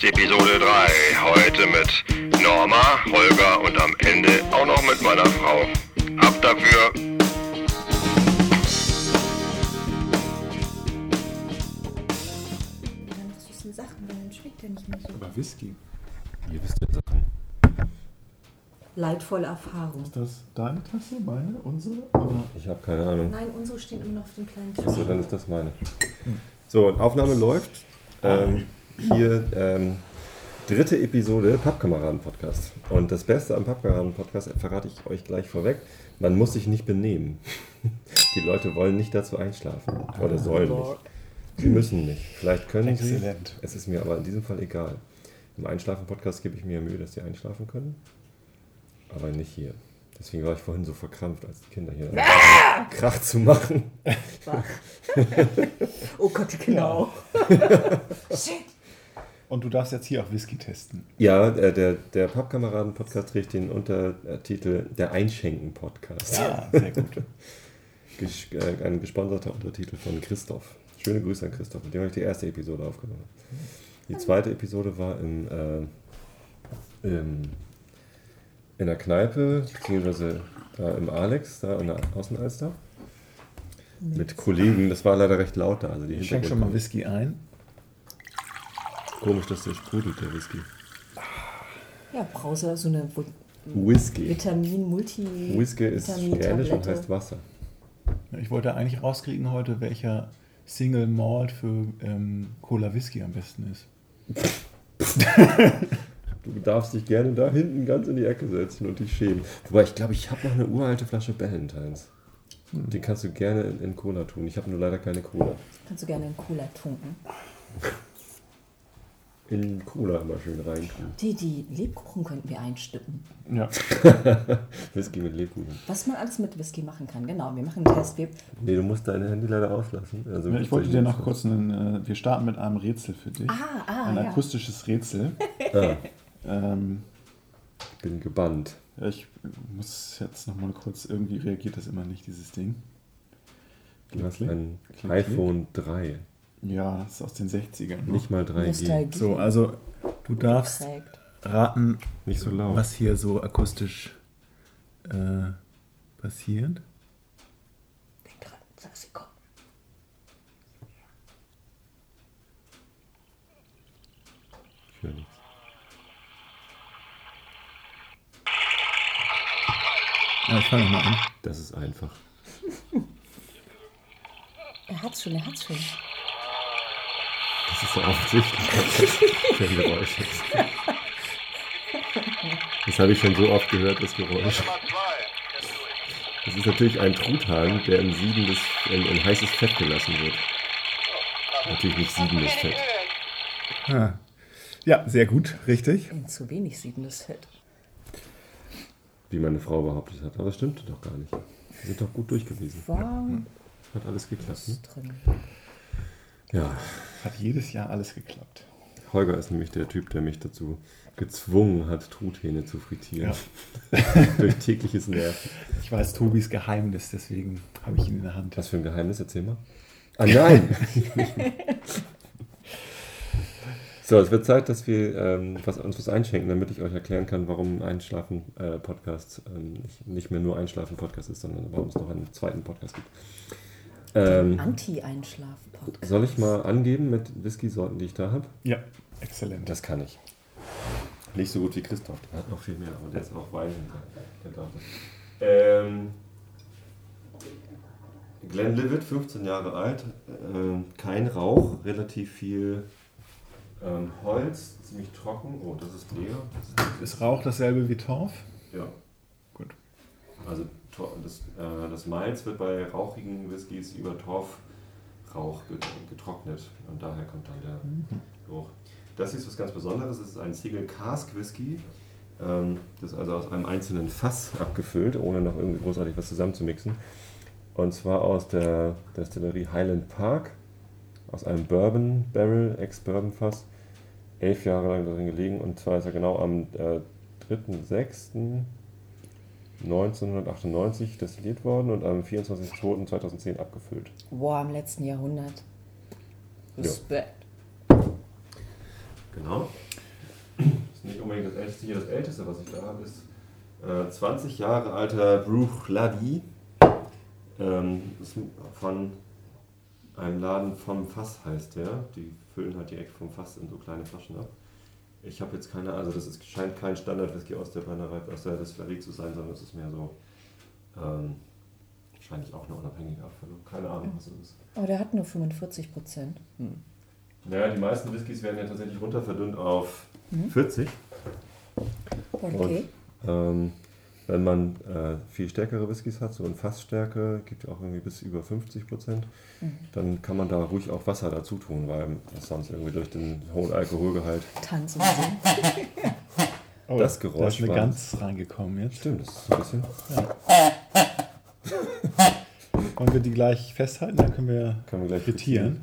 Podcast Episode 3. Heute mit Norma, Holger und am Ende auch noch mit meiner Frau. Ab dafür. Dann süßen Sachen, weil dann schmeckt der nicht mehr so. Aber Whisky. Ihr wisst ja Sachen. Leidvolle Erfahrung. Ist das deine Tasse, meine, unsere? Oder? Ich habe keine Ahnung. Nein, unsere stehen immer noch auf dem kleinen Achso, Tisch. dann ist das meine. So, Aufnahme läuft. Ähm, hier ähm, dritte Episode Pappkameraden-Podcast. Und das Beste am Pappkameraden-Podcast verrate ich euch gleich vorweg. Man muss sich nicht benehmen. Die Leute wollen nicht dazu einschlafen. Oder sollen nicht. Sie müssen nicht. Vielleicht können sie. Exzellent. Es ist mir aber in diesem Fall egal. Im Einschlafen-Podcast gebe ich mir Mühe, dass sie einschlafen können. Aber nicht hier. Deswegen war ich vorhin so verkrampft, als die Kinder hier Krach zu machen. Oh Gott, genau. Shit. Und du darfst jetzt hier auch Whisky testen. Ja, äh, der, der Pappkameraden-Podcast trägt den Untertitel Der Einschenken-Podcast. Ja, sehr gut. Ges äh, ein gesponserter Untertitel von Christoph. Schöne Grüße an Christoph, mit dem habe ich die erste Episode aufgenommen. Die zweite Episode war im, äh, im, in der Kneipe, beziehungsweise da im Alex, da in der Außenalster. Mit Kollegen, das war leider recht laut da. Also die Ich schenke schon mal Whisky ein. Komisch, dass der sprudelt, der Whisky. Ja, Brause, so eine Whisky. Vitamin, Multi. Whisky ist Spanisch und heißt Wasser. Ich wollte eigentlich rauskriegen heute, welcher Single Malt für ähm, Cola Whisky am besten ist. Du darfst dich gerne da hinten ganz in die Ecke setzen und dich schämen. Wobei, ich glaube, ich habe noch eine uralte Flasche Ballantines. Die kannst du gerne in, in Cola tun. Ich habe nur leider keine Cola. Kannst du gerne in Cola tunken. In Cola immer schön rein tun. Die, die Lebkuchen könnten wir einstippen. Ja. Whisky mit Lebkuchen. Was man alles mit Whisky machen kann. Genau, wir machen einen Test. Wir, Nee, du musst deine Handy leider auslassen. Also Ich wollte dir noch kurz einen. Äh, wir starten mit einem Rätsel für dich. ah, ah, Ein ja. akustisches Rätsel. Ah, ähm, ich bin gebannt. ja, ich muss jetzt nochmal kurz. Irgendwie reagiert das immer nicht, dieses Ding. Du hast ein klick, klick. iPhone 3. Ja, das ist aus den 60ern. noch. Nicht mal 3G. Nostalgie. So, also du darfst Prägt. raten, Nicht so laut. was hier so akustisch äh, passiert. Denk dran, sag. Ich höre nichts. Ja, ich fange mal an. Das ist einfach. Er hat's schon, er hat's schon. Das ist so offensichtlich, das Geräusch ist. Das habe ich schon so oft gehört, das Geräusch. Das ist natürlich ein Truthahn, der im siedendes, in, in heißes Fett gelassen wird. Natürlich nicht siedendes Fett. Ah. Ja, sehr gut, richtig. Zu wenig siedendes Fett. Wie meine Frau behauptet hat. Aber das stimmte doch gar nicht. Wir sind doch gut durchgewiesen. War Hat alles geklappt. Ne? Ja, Hat jedes Jahr alles geklappt. Holger ist nämlich der Typ, der mich dazu gezwungen hat, Truthähne zu frittieren. Durch tägliches Nerven. Ich weiß Tobis Geheimnis, deswegen habe ich ihn in der Hand. Was für ein Geheimnis, erzähl mal. Ah nein! so, es wird Zeit, dass wir ähm, was, uns was einschenken, damit ich euch erklären kann, warum Einschlafen-Podcast ähm, nicht, nicht mehr nur Einschlafen-Podcast ist, sondern warum es noch einen zweiten Podcast gibt. Ähm, Anti-Einschlaf-Podcast. soll ich mal angeben mit Whisky-Sorten, die ich da habe? Ja, exzellent. Das kann ich. Nicht so gut wie Christoph, der hat noch viel mehr, aber der ist auch Wein. Der darf das. Ähm, Glenlivet, 15 Jahre alt, ähm, kein Rauch, relativ viel ähm, Holz, ziemlich trocken. Oh, das ist leer. Ist, Rauch dasselbe wie Torf? ja, Gut. also das, äh, das Malz wird bei rauchigen Whiskys über Torfrauch get- getrocknet und daher kommt dann der Geruch. Das ist was ganz Besonderes. Es ist ein Single Cask Whisky. Ähm, das ist also aus einem einzelnen Fass abgefüllt, ohne noch irgendwie großartig was zusammenzumixen. Und zwar aus der Destillerie Highland Park, aus einem Bourbon Barrel, Ex-Bourbon Fass. Elf Jahre lang darin gelegen und zwar ist er genau am äh, 3.6.1998 destilliert worden und am 24.02.2010 abgefüllt. Boah, im letzten Jahrhundert. Respekt. Genau. Das ist nicht unbedingt das älteste hier. Das älteste, was ich da habe, ist äh, 20 Jahre alter Bruch Ladi. Ähm, ist von einem Laden vom Fass heißt der. Die füllen halt direkt vom Fass in so kleine Flaschen ab. Ich habe jetzt keine, also das ist, scheint kein Standard-Whisky aus der Brennerei, aus der Destillerie zu sein, sondern es ist mehr so, ähm, wahrscheinlich auch eine unabhängige Abfüllung. Keine Ahnung, was es ist. Aber der hat nur 45 Prozent. Naja, die meisten Whiskys werden ja tatsächlich runterverdünnt auf Mhm. 40. Okay. Ähm, wenn man äh, viel stärkere Whiskys hat, so in Fassstärke, gibt ja auch irgendwie bis über 50 Prozent, Mhm. dann kann man da ruhig auch Wasser dazu tun, weil das sonst irgendwie durch den hohen Alkoholgehalt Tanzen singen. Oh, Das Da Geräusch ist eine war- Gans reingekommen jetzt. Stimmt, das ist ein bisschen. Wollen wir die gleich festhalten? Dann können wir Können wir gleich frittieren.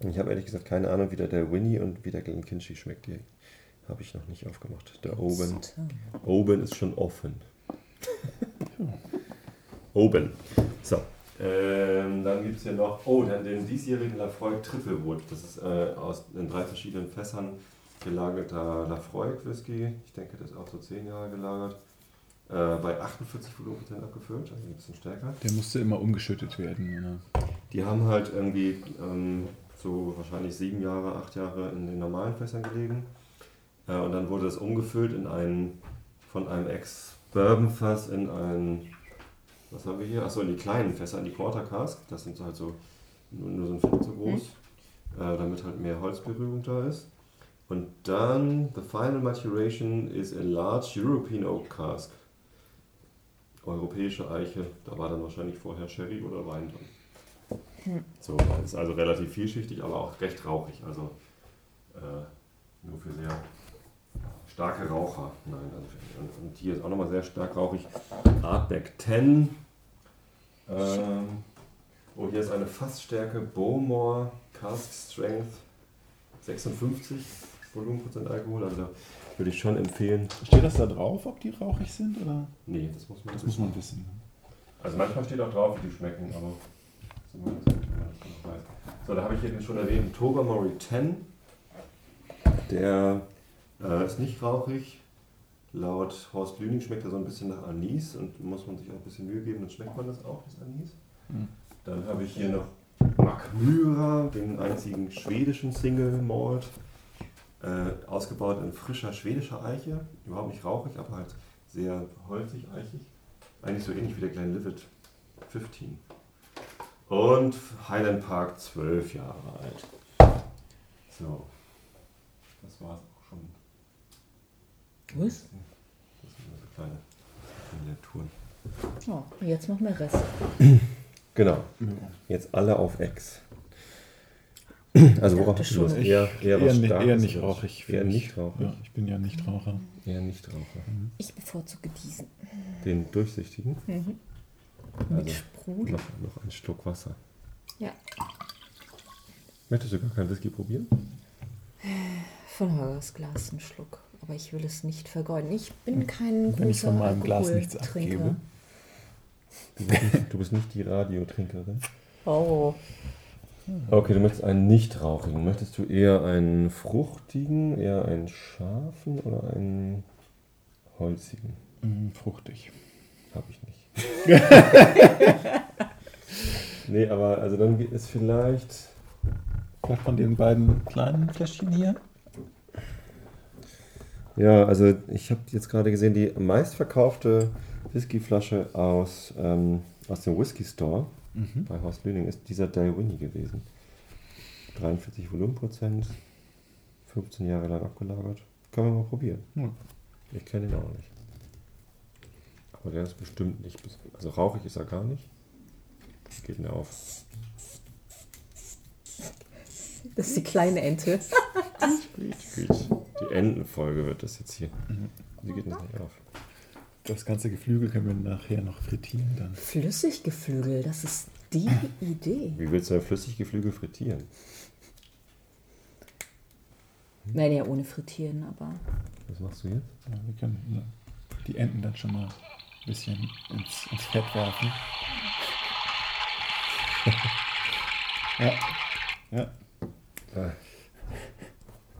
Und ich habe ehrlich gesagt keine Ahnung, wie der, der Winnie und wie der Glen Kinchy schmeckt. Die habe ich noch nicht aufgemacht. Der Oben, Oben ist schon offen. Oben. So. Ähm, dann gibt es hier noch, oh, dann den diesjährigen Lafroig Triffelwood. Das ist äh, aus in drei verschiedenen Fässern gelagerter Lafroig Whisky. Ich denke, das ist auch so 10 Jahre gelagert. Äh, bei 48 Volumenprozent abgefüllt, also ein bisschen stärker. Der musste immer umgeschüttet werden. Oder? Die haben halt irgendwie ähm, so wahrscheinlich sieben Jahre, acht Jahre in den normalen Fässern gelegen. Äh, und dann wurde das umgefüllt in einen, von einem Ex-Bourbon-Fass in ein, was haben wir hier? Achso, in die kleinen Fässer, in die Quarter Cask. Das sind halt so nur, nur so ein Viertel so groß, äh, damit halt mehr Holzberührung da ist. Und dann, the final maturation is a large European Oak Cask. Europäische Eiche, da war dann wahrscheinlich vorher Sherry oder Wein drin. So, das ist also relativ vielschichtig, aber auch recht rauchig. Also äh, nur für sehr starke Raucher. Nein, also für, und, und hier ist auch nochmal sehr stark rauchig. Artback 10. Ähm, oh, hier ist eine Fassstärke Bowmore Cask Strength 56 Volumenprozent Alkohol. Also würde ich schon empfehlen. Steht das da drauf, ob die rauchig sind? Oder? Nee, das muss man Das wissen. muss man wissen. Also manchmal steht auch drauf, wie die schmecken, aber so da habe ich hier schon erwähnt, Tobermory 10. Der äh, ist nicht rauchig. Laut Horst Lüning schmeckt er so ein bisschen nach Anis und muss man sich auch ein bisschen Mühe geben, dann schmeckt man das auch, das Anis. Mhm. Dann habe ich hier noch Magmyra, den einzigen schwedischen Single Malt. Äh, ausgebaut in frischer schwedischer Eiche. Überhaupt nicht rauchig, aber halt sehr holzig, eichig. Eigentlich so ähnlich wie der Glen Livet 15. Und Highland Park 12 Jahre alt. So. Das war es auch schon. Was? Das sind nur so kleine Miniaturen. Oh, jetzt noch mehr Rest. Genau. Jetzt alle auf Ex. Also worauf hast du. Lust? Ich- Eher, eher, was eher nicht- eher nicht rauchig, Eher nicht rauchig. Ja, ich bin ja nicht Raucher. Eher nicht Raucher. Ich bevorzuge diesen. Den durchsichtigen. Mit Also Sprudel. noch, noch ein Schluck Wasser. Ja. Möchtest du gar keinen Whisky probieren? Von Holgers Glas ein Schluck. Aber ich will es nicht vergeuden. Ich bin kein großer Wenn ich von meinem Glas nichts abgebe. Du bist nicht, du bist nicht die Radiotrinkerin. Oh. Okay, du möchtest einen nicht rauchigen. Möchtest du eher einen fruchtigen, eher einen scharfen oder einen holzigen? Mm, fruchtig. Habe ich nicht. nee, aber also dann ist vielleicht. Vielleicht von den beiden kleinen Fläschchen hier. Ja, also ich habe jetzt gerade gesehen, die meistverkaufte Whiskyflasche aus, ähm, aus dem Whisky Store Mhm. bei Horst Lüning ist dieser Dalwhinnie gewesen. 43 Volumenprozent, 15 Jahre lang abgelagert. Können wir mal probieren. Ja. Ich kenne ihn auch nicht. Aber der ist bestimmt nicht. Also rauchig ist er gar nicht. Geht mir auf. Das ist die kleine Ente. Die Entenfolge wird das jetzt hier. Wie geht das nicht auf? Das ganze Geflügel können wir nachher noch frittieren dann. Flüssiggeflügel, das ist die Idee. Wie willst du ein Flüssiggeflügel frittieren? Nein, ja, ohne frittieren, aber. Was machst du jetzt? Ja, wir können ja, die Enten dann schon mal ein bisschen ins, ins Fett werfen. ja. Ja. Ah.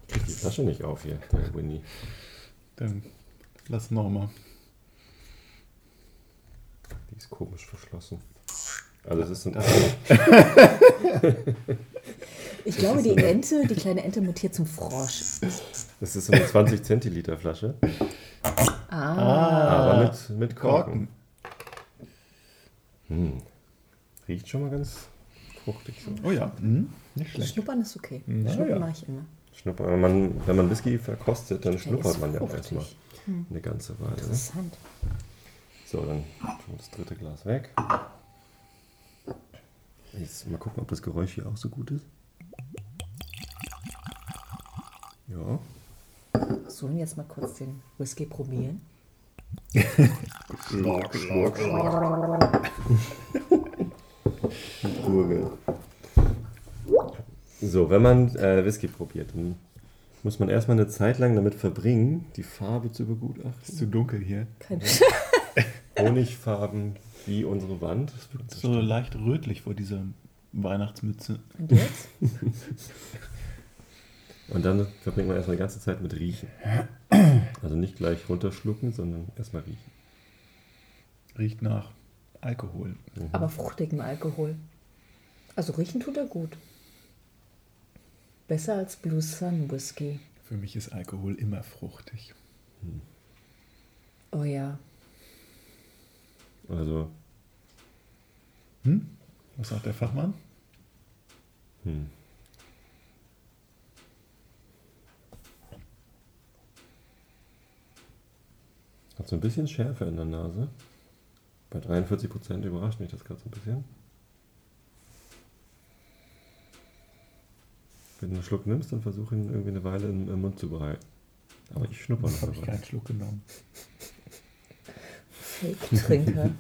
Krieg die Flasche nicht auf hier, der Winnie. Dann lass Norma. Die ist komisch verschlossen. Also es ist ein. Ich glaube, die Ente, die kleine Ente mutiert zum Frosch. Das ist so eine 20 Zentiliter Flasche, Ah, aber mit, mit Korken. Korken. Hm. Riecht schon mal ganz fruchtig so. Oh ja, mhm. nicht schlecht. Schnuppern ist okay. Na Schnuppern ja. mache ich immer. Schnupper, wenn, man, wenn man Whisky verkostet, dann schnuppert man ja auch erstmal eine ganze Weile. Ne? Interessant. So, dann tun wir das dritte Glas weg. Jetzt mal gucken, ob das Geräusch hier auch so gut ist. Ja. Sollen wir jetzt mal kurz den Whisky probieren? Schluck, schluck, schluck. Gurgel. So, wenn man äh, Whisky probiert, dann muss man erstmal eine Zeit lang damit verbringen, die Farbe zu Ist begutachten. zu dunkel hier. Kein Honigfarben wie unsere Wand. Das wird So leicht rötlich vor dieser Weihnachtsmütze. Und jetzt? Und dann verbringt man erstmal die ganze Zeit mit Riechen. Also nicht gleich runterschlucken, sondern erstmal riechen. Riecht nach Alkohol. Aber fruchtigem Alkohol. Also riechen tut er gut. Besser als Blue Sun Whisky. Für mich ist Alkohol immer fruchtig. Oh ja. Also, Hm? Was sagt der Fachmann? hm. Hat so ein bisschen Schärfe in der Nase. Bei 43% überrascht mich das gerade so ein bisschen. Wenn du einen Schluck nimmst, dann versuche ihn irgendwie eine Weile im, im Mund zu behalten. Aber ich schnupper noch Habe ich dabei. keinen Schluck genommen. Fake-Trinker.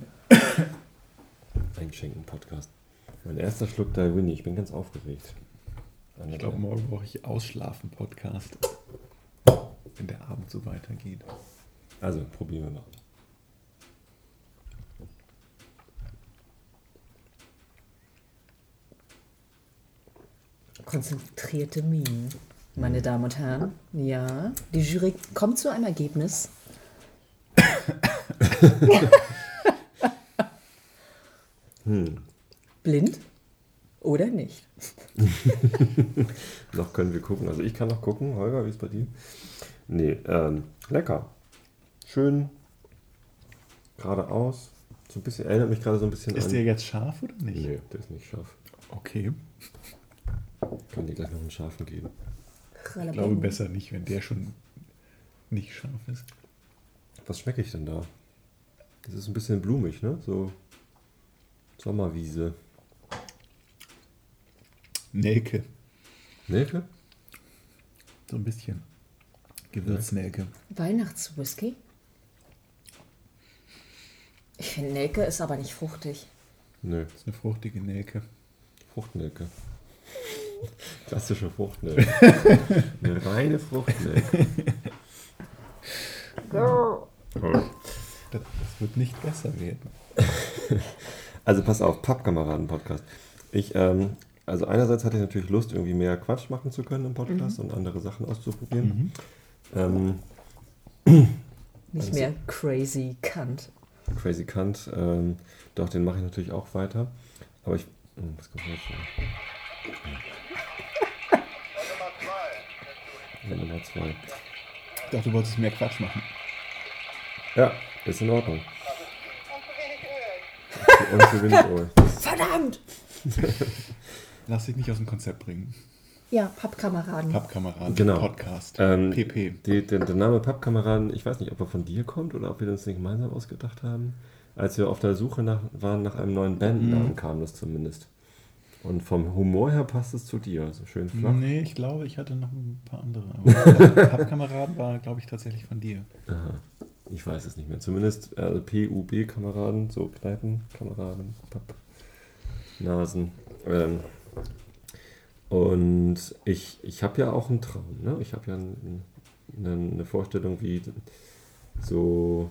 Einschenken-Podcast. Mein erster Schluck da Winnie. Ich bin ganz aufgeregt. Einer Ich glaube, morgen brauche ich Ausschlafen-Podcast. Wenn der Abend so weitergeht. Also, probieren wir mal. Konzentrierte Minen. Meine Damen und Herren, ja, die Jury kommt zu einem Ergebnis. Blind oder nicht? Noch können wir gucken. Also ich kann noch gucken. Holger, wie ist bei dir? Nee, ähm, lecker. Schön. Geradeaus. So ein bisschen, erinnert mich gerade so ein bisschen Ist an... der jetzt scharf oder nicht? Nee, der ist nicht scharf. Okay. Kann dir gleich noch einen scharfen geben. Ich glaube besser nicht, wenn der schon nicht scharf ist. Was schmecke ich denn da? Das ist ein bisschen blumig, ne? So Sommerwiese. Nelke. Nelke? So ein bisschen. Gewürznelke. Weihnachtswhisky? Ich finde, Nelke ist aber nicht fruchtig. Nö, Das ist eine fruchtige Nelke. Fruchtnelke. Klassische Fruchtnelke. Eine reine Fruchtnelke. Das, das wird nicht besser werden. Also pass auf, Pappkameraden-Podcast. Ich, ähm, also einerseits hatte ich natürlich Lust, irgendwie mehr Quatsch machen zu können im Podcast und andere Sachen auszuprobieren. Ähm, Nicht Also- mehr crazy Kant. Crazy Kant, ähm, doch, den mache ich natürlich auch weiter. Aber ich. Hm, Was kommt jetzt? Ja, Nummer zwei. Ich dachte, du wolltest mehr Quatsch machen. Ja, ist in Ordnung. Und zu wenig Öl. Verdammt! Lass dich nicht aus dem Konzept bringen. Ja, Pappkameraden. Pappkameraden, Genau. Podcast. Ähm, PP. Die, der, der Name Pappkameraden, ich weiß nicht, ob er von dir kommt oder ob wir uns den gemeinsam ausgedacht haben. Als wir auf der Suche nach, waren nach einem neuen Bandnamen, kam das zumindest. Und vom Humor her passt es zu dir, so schön flach. Nee, ich glaube, ich hatte noch ein paar andere. Aber Pappkameraden war, glaube ich, tatsächlich von dir. Aha. Ich weiß es nicht mehr. Zumindest äh, PUB-Kameraden, so Kneipenkameraden, Papp, Nasen. Ähm, und ich, ich habe ja auch einen Traum. Ne? Ich habe ja ein, eine, eine Vorstellung, wie so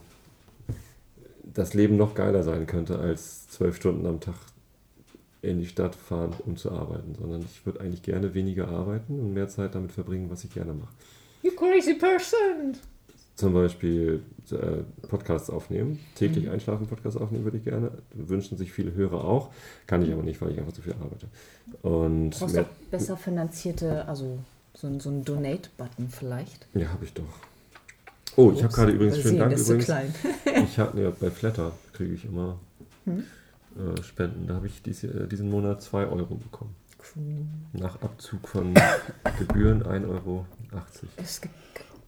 das Leben noch geiler sein könnte, als zwölf Stunden am Tag in die Stadt fahren, um zu arbeiten, sondern ich würde eigentlich gerne weniger arbeiten und mehr Zeit damit verbringen, was ich gerne mache. You crazy person! Zum Beispiel äh, Podcasts aufnehmen, täglich einschlafen Podcasts aufnehmen würde ich gerne. Wünschen sich viele Hörer auch, kann ich aber nicht, weil ich einfach zu viel arbeite. Und Du brauchst mehr, doch besser finanzierte, also so, ein- so ein Donate-Button vielleicht. ja, habe ich doch. Oh, ich habe gerade übrigens, übersehen, Dank übrigens. klein. Ich habe ja bei Flatter kriege ich immer Hm? äh, Spenden. Da habe ich dies, äh, diesen Monat 2 Euro bekommen. Cool. Nach Abzug von Gebühren 1,80 Euro. Es gibt.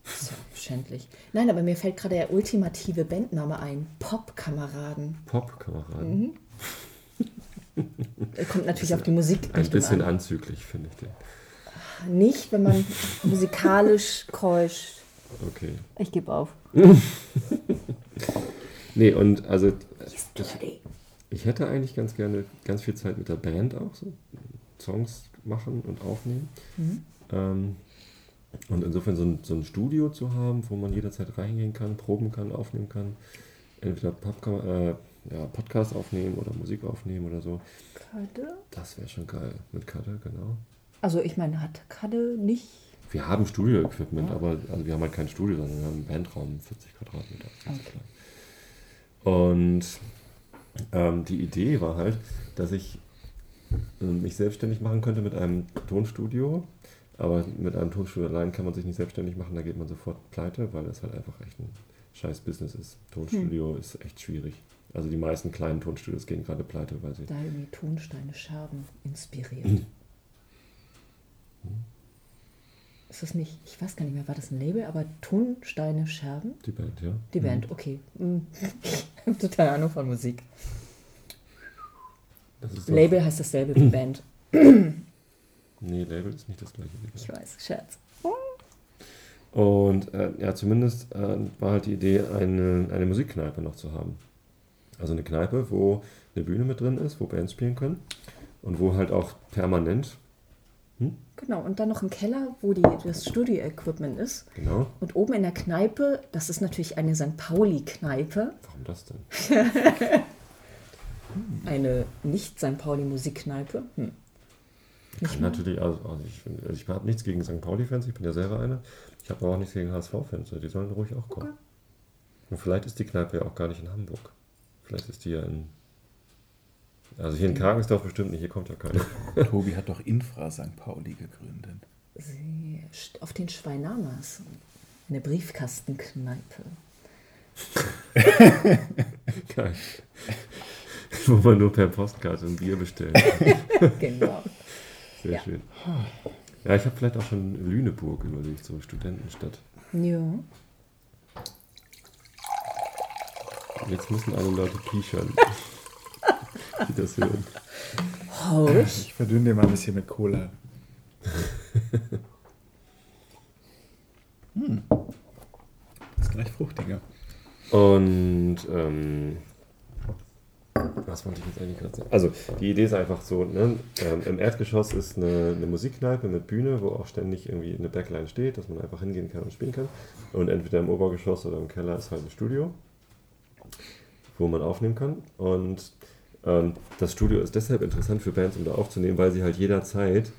Ja schändlich. Nein, aber mir fällt gerade der ultimative Bandname ein. Pop-Kameraden. Pop-Kameraden. Mhm. Kommt natürlich auf die Musik Ein bisschen an. anzüglich, finde ich den. Nicht, wenn man musikalisch keusch. Okay. Ich gebe auf. Nee, und also dirty. ich hätte eigentlich ganz gerne ganz viel Zeit mit der Band auch so. Songs machen und aufnehmen. Mhm. Ähm, und insofern so ein, so ein Studio zu haben, wo man jederzeit reingehen kann, proben kann, aufnehmen kann. Entweder Popka äh, ja, Podcast aufnehmen oder Musik aufnehmen oder so. Kade? Das wäre schon geil. Mit Cutter, genau. Also ich meine, hat Kade nicht. Wir haben Studio-Equipment, Ja. aber also wir haben halt kein Studio, sondern wir haben einen Bandraum, 40 Quadratmeter. Okay. Und ähm, die Idee war halt, dass ich äh, mich selbstständig machen könnte mit einem Tonstudio. Aber mit einem Tonstudio allein kann man sich nicht selbstständig machen, da geht man sofort pleite, weil das halt einfach echt ein scheiß Business ist. Tonstudio ist echt schwierig. Also die meisten kleinen Tonstudios gehen gerade pleite, weil sie. Da irgendwie Tonsteine Scherben inspiriert. Mhm. Ist das nicht, ich weiß gar nicht mehr, war das ein Label, aber Tonsteine Scherben? Die Band, ja. Die Band, okay. Mm. Ich habe total Ahnung von Musik. Label heißt dasselbe wie Band. Nee, Label ist nicht das gleiche. wie Band. Ich weiß, Scherz. Und äh, ja, zumindest äh, war halt die Idee, eine, eine Musikkneipe noch zu haben. Also eine Kneipe, wo eine Bühne mit drin ist, wo Bands spielen können und wo halt auch permanent, Genau, und dann noch ein Keller, wo die, das Studio-Equipment ist. genau, Und oben in der Kneipe, das ist natürlich eine St. Pauli-Kneipe, warum das denn? eine nicht-St. Pauli-Musikkneipe. Hm. Nicht Kann natürlich, also, also ich, also ich habe nichts gegen St. Pauli-Fans, ich bin ja selber einer. Ich habe aber auch nichts gegen HSV-Fans, die sollen ruhig auch kommen. Okay. Und vielleicht ist die Kneipe ja auch gar nicht in Hamburg. Vielleicht ist die ja in. Also hier in Kargensdorf bestimmt nicht, hier kommt ja keiner. Tobi hat doch Infra St. Pauli gegründet. Sie, auf den Schweinamas. Eine Briefkastenkneipe. Geil. Wo man nur per Postkarte ein Bier bestellt. genau. Sehr Ja. schön. Ja, ich habe vielleicht auch schon Lüneburg überlegt, so Studentenstadt. Ja. Jetzt müssen alle Leute kichern, die das hören. Hausch. Ich verdünne dir mal ein bisschen mit Cola. hm. Ist gleich fruchtiger. Und ähm, was wollte ich jetzt eigentlich gerade sagen? Also die Idee ist einfach so, ne? ähm, im Erdgeschoss ist eine, eine Musikkneipe mit Bühne, wo auch ständig irgendwie eine Backline steht, dass man einfach hingehen kann und spielen kann. Und entweder im Obergeschoss oder im Keller ist halt ein Studio, wo man aufnehmen kann. Und ähm, das Studio ist deshalb interessant für Bands, um da aufzunehmen, weil sie halt jederzeit,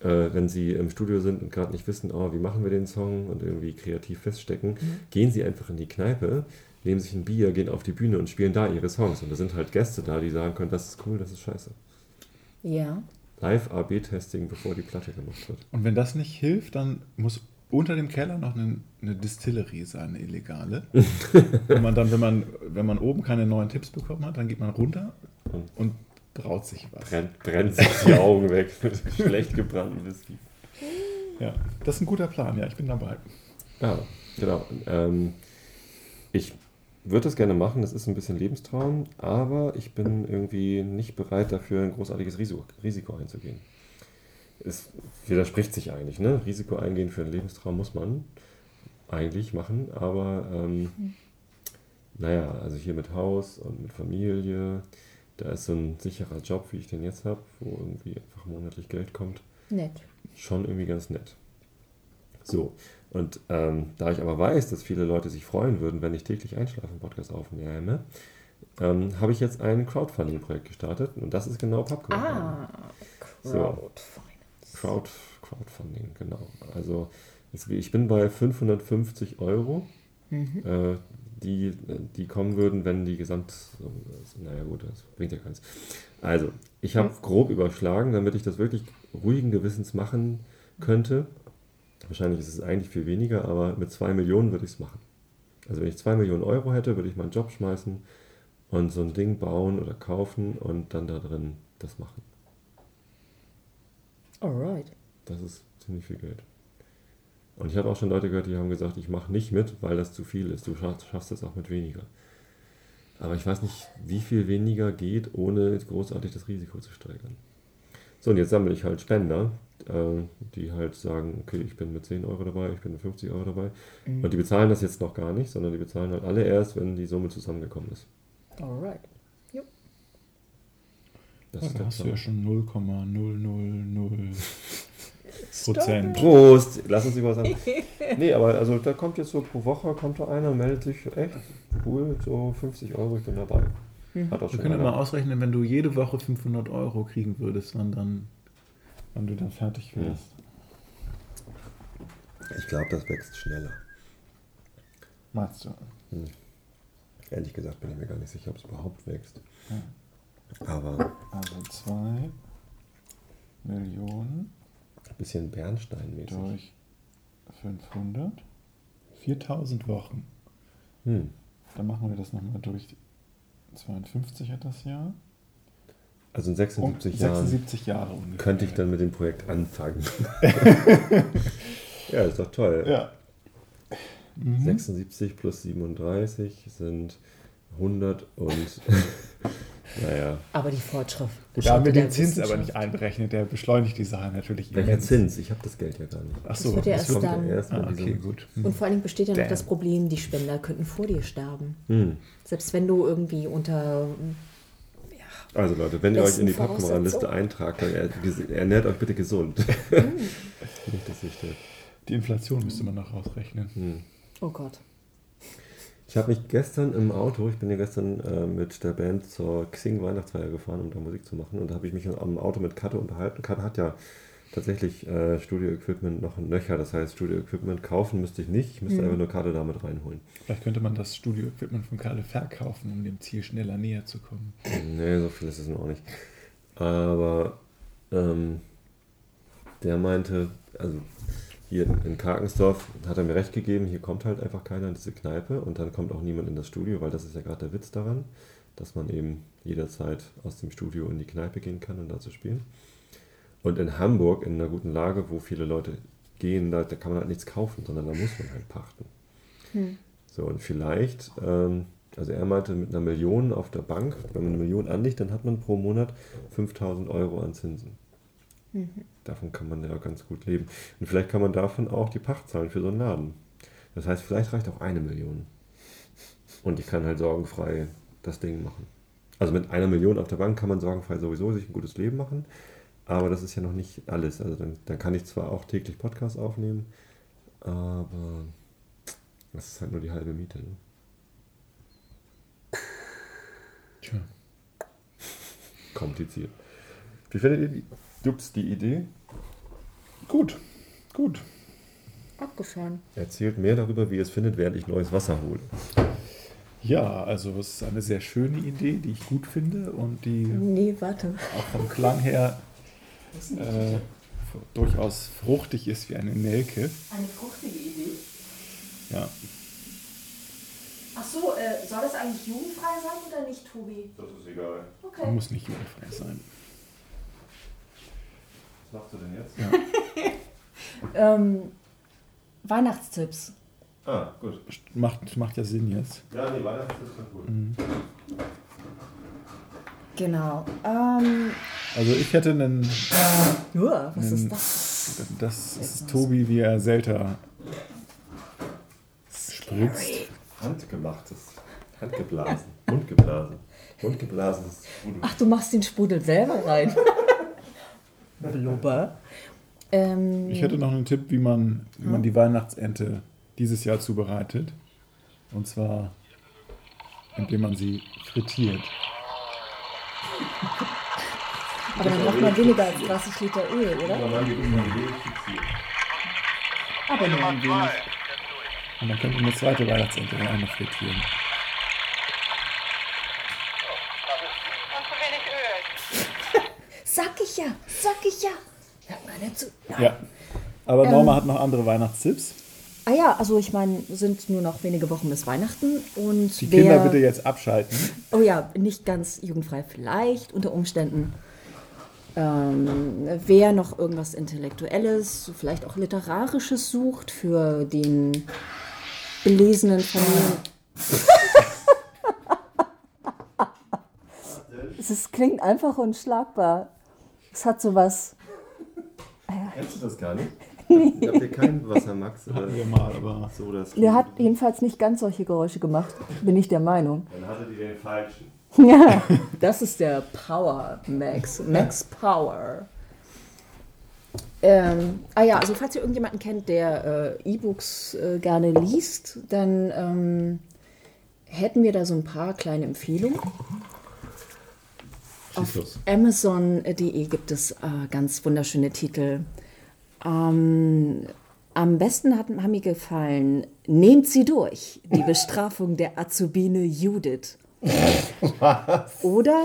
äh, wenn sie im Studio sind und gerade nicht wissen, oh, wie machen wir den Song und irgendwie kreativ feststecken, gehen sie einfach in die Kneipe, nehmen sich ein Bier, gehen auf die Bühne und spielen da ihre Songs. Und da sind halt Gäste da, die sagen können, das ist cool, das ist scheiße. Ja. Live-AB-Testing, bevor die Platte gemacht wird. Und wenn das nicht hilft, dann muss unter dem Keller noch eine, eine Distillerie sein, eine illegale. und man dann, wenn man, wenn man oben keine neuen Tipps bekommen hat, dann geht man runter Und und braut sich was. brennt, brennt sich die Augen weg mit schlecht gebrannten Whisky. Ja, das ist ein guter Plan, ja, ich bin dabei. Ja, genau. Ähm, ich würde das gerne machen, das ist ein bisschen Lebenstraum, aber ich bin irgendwie nicht bereit dafür, ein großartiges Risiko, Risiko einzugehen. Es widerspricht sich eigentlich, ne? Risiko eingehen für einen Lebenstraum muss man eigentlich machen, aber ähm, naja, also hier mit Haus und mit Familie, da ist so ein sicherer Job, wie ich den jetzt habe, wo irgendwie einfach monatlich Geld kommt, Nett. schon irgendwie ganz nett. So, und ähm, da ich aber weiß, dass viele Leute sich freuen würden, wenn ich täglich einschlafen Podcast aufnehme, ähm, habe ich jetzt ein Crowdfunding-Projekt gestartet und das ist genau Popcorn. Ah, So. Crowdfinance. Crowd, Crowdfunding, genau. Also ich bin bei 550 Euro, Mhm. äh, die, die kommen würden, wenn die Gesamt... Naja gut, das bringt ja keins. Also, ich habe grob überschlagen, damit ich das wirklich ruhigen Gewissens machen könnte. Wahrscheinlich ist es eigentlich viel weniger, aber mit 2 Millionen würde ich es machen. Also wenn ich 2 Millionen Euro hätte, würde ich meinen Job schmeißen und so ein Ding bauen oder kaufen und dann da drin das machen. Alright. Das ist ziemlich viel Geld. Und ich habe auch schon Leute gehört, die haben gesagt, ich mache nicht mit, weil das zu viel ist. Du schaffst, es auch mit weniger. Aber ich weiß nicht, wie viel weniger geht, ohne großartig das Risiko zu steigern. So, und jetzt sammle ich halt Spender, die halt sagen, okay, ich bin mit 10 Euro dabei, ich bin mit 50 Euro dabei. Und die bezahlen das jetzt noch gar nicht, sondern die bezahlen halt alle erst, wenn die Summe zusammengekommen ist. Alright. Das Ja, ist da hast du ja schon 0,000 Prozent. Prost! Lass uns über sagen. Nee, aber also da kommt jetzt so pro Woche kommt da einer, meldet sich, echt cool, so 50 Euro, ich bin dabei. Hat auch Wir schon können einer. mal ausrechnen, wenn du jede Woche 500 Euro kriegen würdest, wann, dann, wann du dann fertig wärst. Ich glaube, das wächst schneller. Meinst du? Ehrlich gesagt bin ich mir gar nicht sicher, ob es überhaupt wächst. Aber Also 2 Millionen ein bisschen Bernsteinmäßig. durch 500. 4000 Wochen. Hm. Dann machen wir das nochmal durch 52 hat das Jahr. Also in Und 76 Jahren 76 Jahre ungefähr. könnte ich dann mit dem Projekt anfangen. ja, ist doch toll. Ja. Mhm. 76 plus 37 sind 100 und naja. Aber die Fortschritt. Da haben wir der den Zins aber nicht einberechnet, der beschleunigt die Sache natürlich Welcher immens. Zins? Ich habe das Geld ja gar nicht. Ach so, Das wird ja das erst wird- dann- erst Ah, okay, gut. Und vor allen Dingen besteht ja noch Damn. das Problem, die Spender könnten vor dir sterben. Hm. Selbst wenn du irgendwie unter. Also Leute, wenn ihr euch in die Popcorn-Liste eintragt, dann er- ernährt euch bitte gesund. Nicht, dass stirbt. Die Inflation müsste man noch rausrechnen. Hm. Oh Gott. Ich habe mich gestern im Auto, ich bin ja gestern äh, mit der Band zur Xing Weihnachtsfeier gefahren, um da Musik zu machen. Und da habe ich mich am Auto mit Katte unterhalten. Katte hat ja tatsächlich äh, Studio-Equipment noch ein Nöcher. Das heißt, Studio-Equipment kaufen müsste ich nicht. Ich müsste einfach nur Karte damit reinholen. Vielleicht könnte man das Studio-Equipment von Kalle verkaufen, um dem Ziel schneller näher zu kommen. Nee, so viel ist es noch nicht. Aber ähm, der meinte, also hier in Karkensdorf hat er mir recht gegeben, hier kommt halt einfach keiner in diese Kneipe und dann kommt auch niemand in das Studio, weil das ist ja gerade der Witz daran, dass man eben jederzeit aus dem Studio in die Kneipe gehen kann und da zu spielen. Und in Hamburg, in einer guten Lage, wo viele Leute gehen, da, da kann man halt nichts kaufen, sondern da muss man halt pachten. So, und vielleicht, ähm, also er meinte, mit einer Million auf der Bank, wenn man eine Million anlegt, dann hat man pro Monat 5000 Euro an Zinsen. Davon kann man ja ganz gut leben. Und vielleicht kann man davon auch die Pacht zahlen für so einen Laden. Das heißt, vielleicht reicht auch eine Million. Und ich kann halt sorgenfrei das Ding machen. Also mit einer Million auf der Bank kann man sorgenfrei sowieso sich ein gutes Leben machen. Aber das ist ja noch nicht alles. Also dann, dann kann ich zwar auch täglich Podcasts aufnehmen, aber das ist halt nur die halbe Miete. Ne? Tja. Kompliziert. Wie findet ihr die, Dups, die Idee? Gut, gut. Abgefahren. Erzählt mehr darüber, wie ihr es findet, während ich neues Wasser hole. Ja, also es ist eine sehr schöne Idee, die ich gut finde und die Nee, warte. auch vom Klang her äh, durchaus fruchtig ist wie eine Nelke. Eine fruchtige Idee. Ja. Ach so, äh, soll das eigentlich jugendfrei sein oder nicht, Tobi? Das ist egal. Okay. Muss nicht jugendfrei sein. Was machst du denn jetzt? Ähm, Weihnachtstipps. Ah, gut. Macht, macht ja Sinn jetzt. Ja, nee, Weihnachten ist ganz gut. Genau. Ähm, Also ich hätte einen, uah, was Ähm, ist das? das ist Tobi, wie er Selter spritzt. Handgemachtes. Handgeblasen. Mundgeblasen. Mundgeblasenes Sprudel. Ach, du machst den Sprudel selber rein. Blubber. Ähm, Ich hätte noch einen Tipp, wie man, wie man die Weihnachtsente dieses Jahr zubereitet. Und zwar, indem man sie frittiert. aber dann braucht man weniger als 30 Liter Öl, oder? Man geht immer wenig fixiert. Aber nur ein wenig. Und dann könnte man eine zweite Weihnachtsente in eine frittieren. Und zu wenig Öl. Sag ich ja, sag ich ja. Hört mal nicht zu. Ja. Aber Norma hat noch andere Weihnachtstipps. Ah ja, also ich meine, sind nur noch wenige Wochen bis Weihnachten und Die wer, Kinder bitte jetzt abschalten. oh ja, nicht ganz jugendfrei, vielleicht unter Umständen. Ähm, wer noch irgendwas Intellektuelles, vielleicht auch Literarisches sucht für den belesenen Familien. es klingt einfach unschlagbar. Es hat sowas. Kennst du das gar nicht? Ich hab hier keinen Wassermax oder Hatten wir mal, aber so. Das Der hat jedenfalls nicht ganz solche Geräusche gemacht, bin ich der Meinung. Dann hatte die den falschen. Ja, das ist der Power Max. Max Power. Ähm, ah ja, also falls ihr irgendjemanden kennt, der äh, E-Books äh, gerne liest, dann ähm, hätten wir da so ein paar kleine Empfehlungen. Auf los. Amazon.de gibt es äh, ganz wunderschöne Titel. Ähm, am besten hat, haben mir gefallen, Nehmt sie durch, die Bestrafung der Azubine Judith. Oder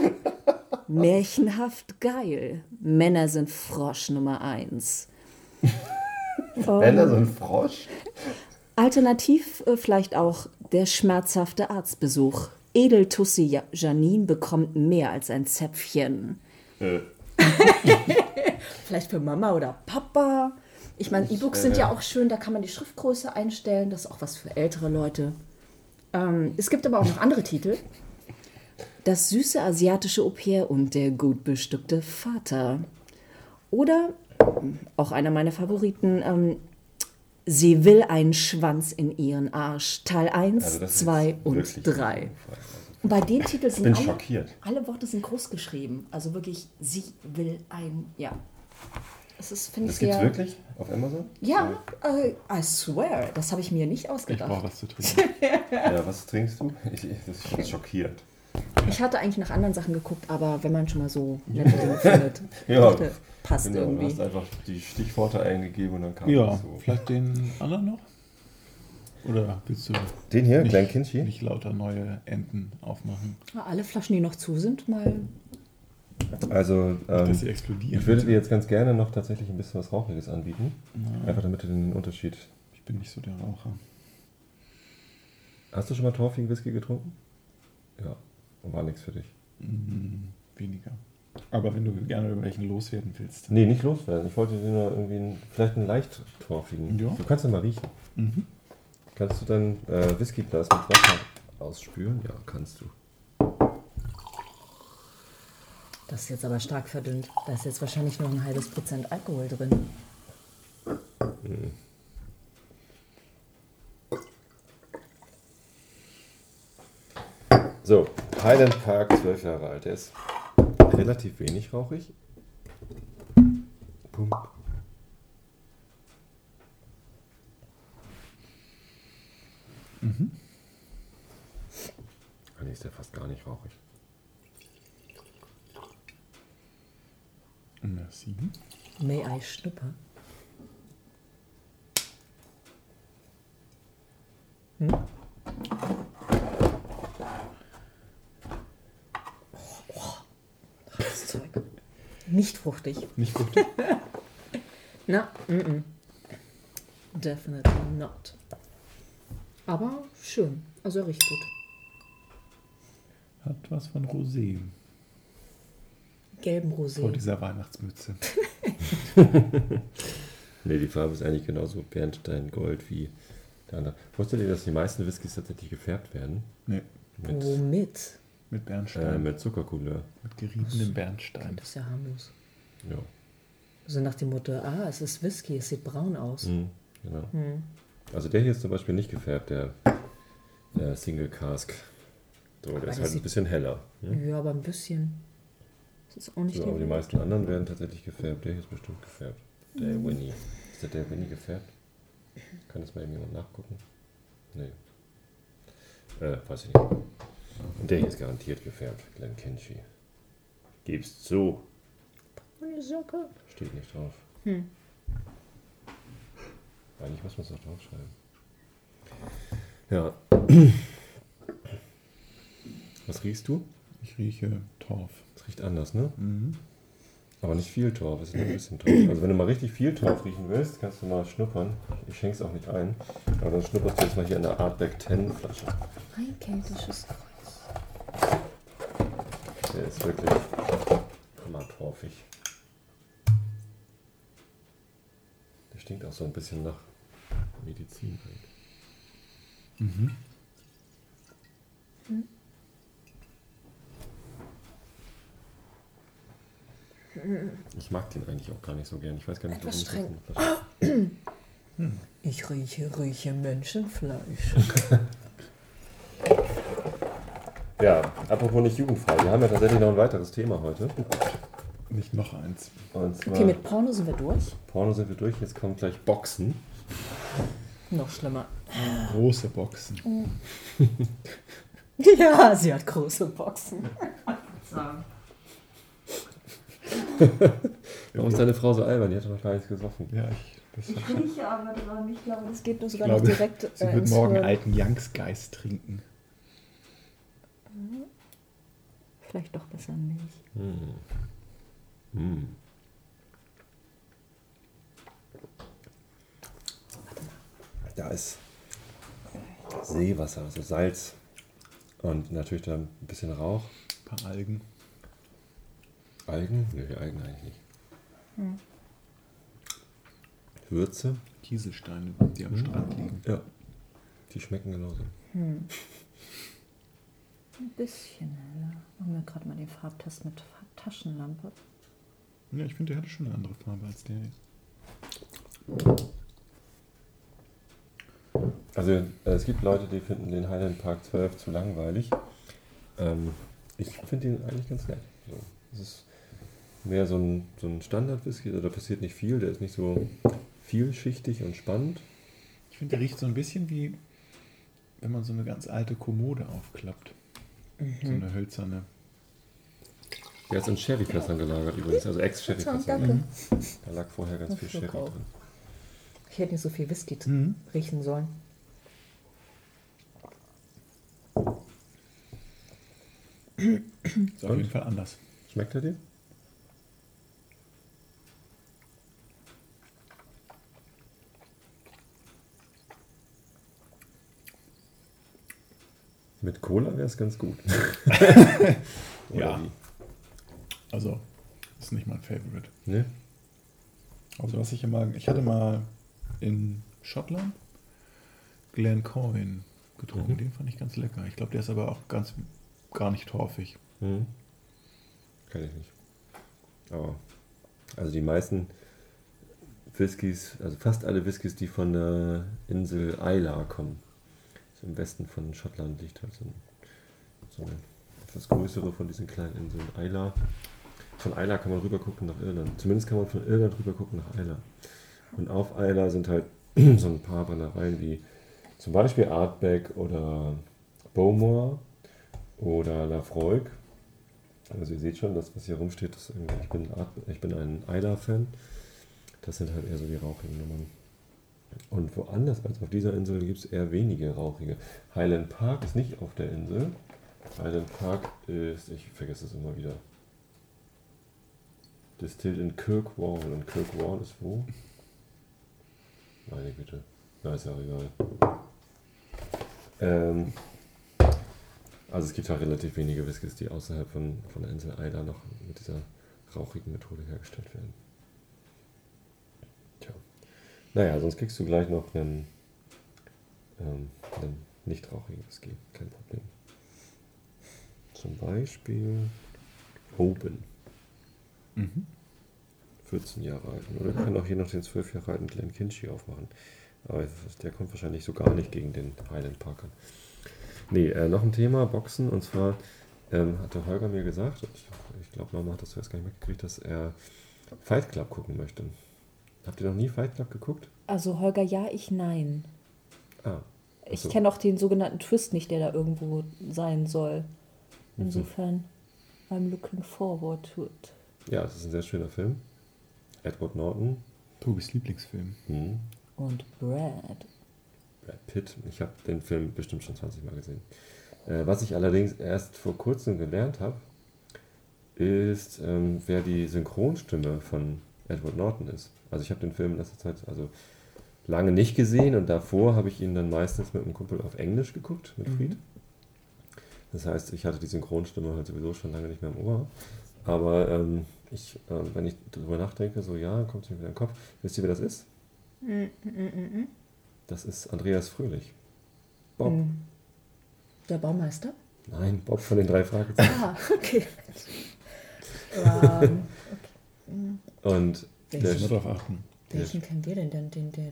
Märchenhaft geil, Männer sind Frosch Nummer eins. So ein Frosch? Alternativ äh, vielleicht auch der schmerzhafte Arztbesuch. Edeltussi Ja- Janine bekommt mehr als ein Zäpfchen. Äh, Vielleicht für Mama oder Papa. Ich meine, E-Books sind ja auch schön, da kann man die Schriftgröße einstellen. Das ist auch was für ältere Leute. Ähm, es gibt aber auch noch andere Titel. Das süße asiatische Au-pair und der gut bestückte Vater. Oder, ähm, auch einer meiner Favoriten, ähm, Sie will einen Schwanz in ihren Arsch. Teil 1, also das ist 2 und wirklich 3. Und bei den Titeln sind bin alle, schockiert. alle Worte sind groß geschrieben. Also wirklich, sie will ein, ja. Es ist, finde ich, Das gibt's sehr. wirklich auf Amazon? Ja, äh, I swear, das habe ich mir nicht ich brauche ausgedacht. was zu trinken. Ja, was trinkst du? Ich, ich, das ist schon schockiert. Ich hatte eigentlich nach anderen Sachen geguckt, aber wenn man schon mal so nette Dinge findet, Ja, dachte, passt Genau, du irgendwie. hast einfach die Stichworte eingegeben und dann kam Ja, das so. vielleicht den anderen noch? Oder willst du Den hier, nicht, Glen Kinchy? nicht lauter neue Enten aufmachen, Alle Flaschen, die noch zu sind, mal. Also, dass ähm, sie explodieren? ich würde dir jetzt ganz gerne noch tatsächlich ein bisschen was Rauchiges anbieten. Einfach damit du den Unterschied. Ich bin nicht so der Raucher. Hast du schon mal torfigen Whisky getrunken? Ja, war nichts für dich. Mm, weniger. Aber wenn du gerne über welchen loswerden willst. Nee, nicht loswerden. Ich wollte dir nur irgendwie einen, vielleicht einen leicht torfigen. Ja. Du kannst ja mal riechen. Mhm. Kannst du dann äh, Whiskyglas mit Wasser ausspülen? Ja, kannst du. Das ist jetzt aber stark verdünnt. Da ist jetzt wahrscheinlich noch ein halbes Prozent Alkohol drin. So, Highland Park, 12 Jahre alt. Der ist relativ wenig rauchig. Pump. Ah, nee, ist der fast gar nicht rauchig. Merci. May I schnupper? Hm? Oh, das Zeug. Nicht fruchtig. Nicht gut. Na, mm -mm. Definitely not. Aber schön. Also er riecht gut. Hat was von Rosé Gelben vor Rosé. dieser Weihnachtsmütze. Nee, die Farbe ist eigentlich genauso Bernd dein Gold wie Der andere. Wusstet ihr, dass die meisten Whiskys tatsächlich gefärbt werden? Nee, Mit, Womit? mit äh, Bernstein. mit Zuckercouleur. mit geriebenem Bernstein. Das ist ja harmlos. Ja. So nach dem Motto, ah, es ist Whisky, es sieht braun aus. Mhm, genau. Also der hier ist zum Beispiel nicht gefärbt, der, der Single Cask. So, der Aber ist halt ein bisschen heller. Ne? Ja, aber ein bisschen. Das ist auch nicht So, aber die meisten anderen werden tatsächlich gefärbt. Der hier ist bestimmt gefärbt. Der Mhm. Winnie. Ist der der Winnie gefärbt? Kann das mal irgendjemand nachgucken? Nee. Äh, weiß ich nicht. Und der hier ist garantiert gefärbt. Glen Kinchy. Gib's zu. Eine Socke. Steht nicht drauf. Hm. Eigentlich muss man es doch draufschreiben. Ja. Was riechst du? Ich rieche Torf. Es riecht anders, ne? Mhm. Aber nicht viel Torf, es ist nur ein bisschen Torf. Also wenn du mal richtig viel Torf riechen willst, kannst du mal schnuppern. Ich schenke es auch nicht ein. Aber dann schnupperst du jetzt mal hier in der Artback 10 Flasche. Ein keltisches Kreuz. Der ist wirklich hammertorfig. Der stinkt auch so ein bisschen nach Medizin. Halt. Ich mag den eigentlich auch gar nicht so gern. Ich weiß gar nicht, Etwas warum ich das in der Flasche- Ich rieche, rieche Menschenfleisch. Ja, apropos nicht jugendfrei. Wir haben ja tatsächlich noch ein weiteres Thema heute. Nicht noch eins. Und zwar Okay, mit Porno sind wir durch. Porno sind wir durch. Jetzt kommt gleich Boxen. Noch schlimmer. Große Boxen. Ja, sie hat große Boxen. Warum ist deine Frau so albern? Die hat doch noch gar nichts gesoffen. Ja, ich, das Ich rieche aber dran. Ich glaube, das geht nur sogar glaube, noch direkt sie äh, wird ins morgen Hirn. alten Youngsgeist trinken. Vielleicht doch besser Milch. Hm. Da ist Seewasser, also Salz. Und natürlich da ein bisschen Rauch. Ein paar Algen. Algen? Nö, Algen eigentlich nicht. Würze? Kieselsteine, die am Strand liegen. Ja. Die schmecken genauso. Ein bisschen heller. Machen wir gerade mal den Farbtest mit Taschenlampe. Ja, ich finde, der hatte schon eine andere Farbe als der jetzt. Also äh, es gibt Leute, die finden den Highland Park 12 zu langweilig. Ähm, ich finde ihn eigentlich ganz nett. So, es ist mehr so ein, so ein Standard-Whisky, also da passiert nicht viel, der ist nicht so vielschichtig und spannend. Ich finde, der riecht so ein bisschen wie, wenn man so eine ganz alte Kommode aufklappt. So eine hölzerne. Der ist in Sherryfässern gelagert übrigens, also Ex-Sherryfässern. Danke. Da lag vorher ganz viel Sherry auf. drin. Ich hätte nicht so viel Whisky Mhm. riechen sollen. Ist auf Und? jeden Fall anders. Schmeckt er dir? Mit Cola wäre es ganz gut. Oder Ja. wie? Also, ist nicht mein Favorite. Ne? Also, was ich immer, ich hatte mal in Schottland Glencoyne getrunken. Mhm. Den fand ich ganz lecker. Ich glaube, der ist aber auch ganz gar nicht torfig. Hm. Kann ich nicht. Aber, also die meisten Whiskys, also fast alle Whiskys, die von der Insel Isla kommen, so im Westen von Schottland liegt halt so, ein, so eine etwas größere von diesen kleinen Inseln. Isla. Von Isla kann man rüber gucken nach Irland. Zumindest kann man von Irland rüber gucken nach Isla. Und auf Isla sind halt so ein paar Brennereien wie zum Beispiel Artbeck oder Bowmore oder Lafroig. Also ihr seht schon, das was hier rumsteht, ist irgendwie, ich bin, Art, ich bin ein Isla-Fan. Das sind halt eher so die rauchigen Nummern. Und woanders als auf dieser Insel gibt es eher wenige rauchige. Highland Park ist nicht auf der Insel. Highland Park ist, ich vergesse es immer wieder. Distilled in Kirkwall. Und Kirkwall ist wo? Meine Güte. Na, ist ja auch egal. Ähm, also es gibt halt relativ wenige Whiskys, die außerhalb von, von der Insel Isla noch mit dieser rauchigen Methode hergestellt werden. Tja. Naja, sonst kriegst du gleich noch einen ähm, einem nicht rauchigen Whisky, kein Problem. Zum Beispiel Oben. Mhm. 14 Jahre alt. Oder können auch hier noch den 12 Jahre alten Glen Kinchy aufmachen. Aber der kommt wahrscheinlich so gar nicht gegen den Highland Parker. Nee, äh, noch ein Thema, Boxen. Und zwar ähm, hatte Holger mir gesagt, ich, ich glaube, Mama hat das zuerst gar nicht mitgekriegt, dass er Fight Club gucken möchte. Habt ihr noch nie Fight Club geguckt? Also Holger, ja, ich nein. Ah. Ich so. kenne auch den sogenannten Twist nicht, der da irgendwo sein soll. Mhm. Insofern, I'm looking forward to it. Ja, es ist ein sehr schöner Film. Edward Norton, Tobis Lieblingsfilm. hm. Und Brad. Brad Pitt. Ich habe den Film bestimmt schon 20 Mal gesehen. Äh, was ich allerdings erst vor kurzem gelernt habe, ist, ähm, wer die Synchronstimme von Edward Norton ist. Also ich habe den Film in letzter Zeit also lange nicht gesehen und davor habe ich ihn dann meistens mit einem Kumpel auf Englisch geguckt, mit Fried. Das heißt, ich hatte die Synchronstimme halt sowieso schon lange nicht mehr im Ohr. Aber ähm, ich, äh, wenn ich darüber nachdenke, so ja, kommt es mir wieder in den Kopf. Wisst ihr, wer das ist? Das ist Andreas Fröhlich. Bob. Hm. Der Baumeister? Nein, Bob von den drei Fragezeichen. Ah, okay. ähm, Und Muss der, man drauf achten. welchen kennen wir denn, den, den der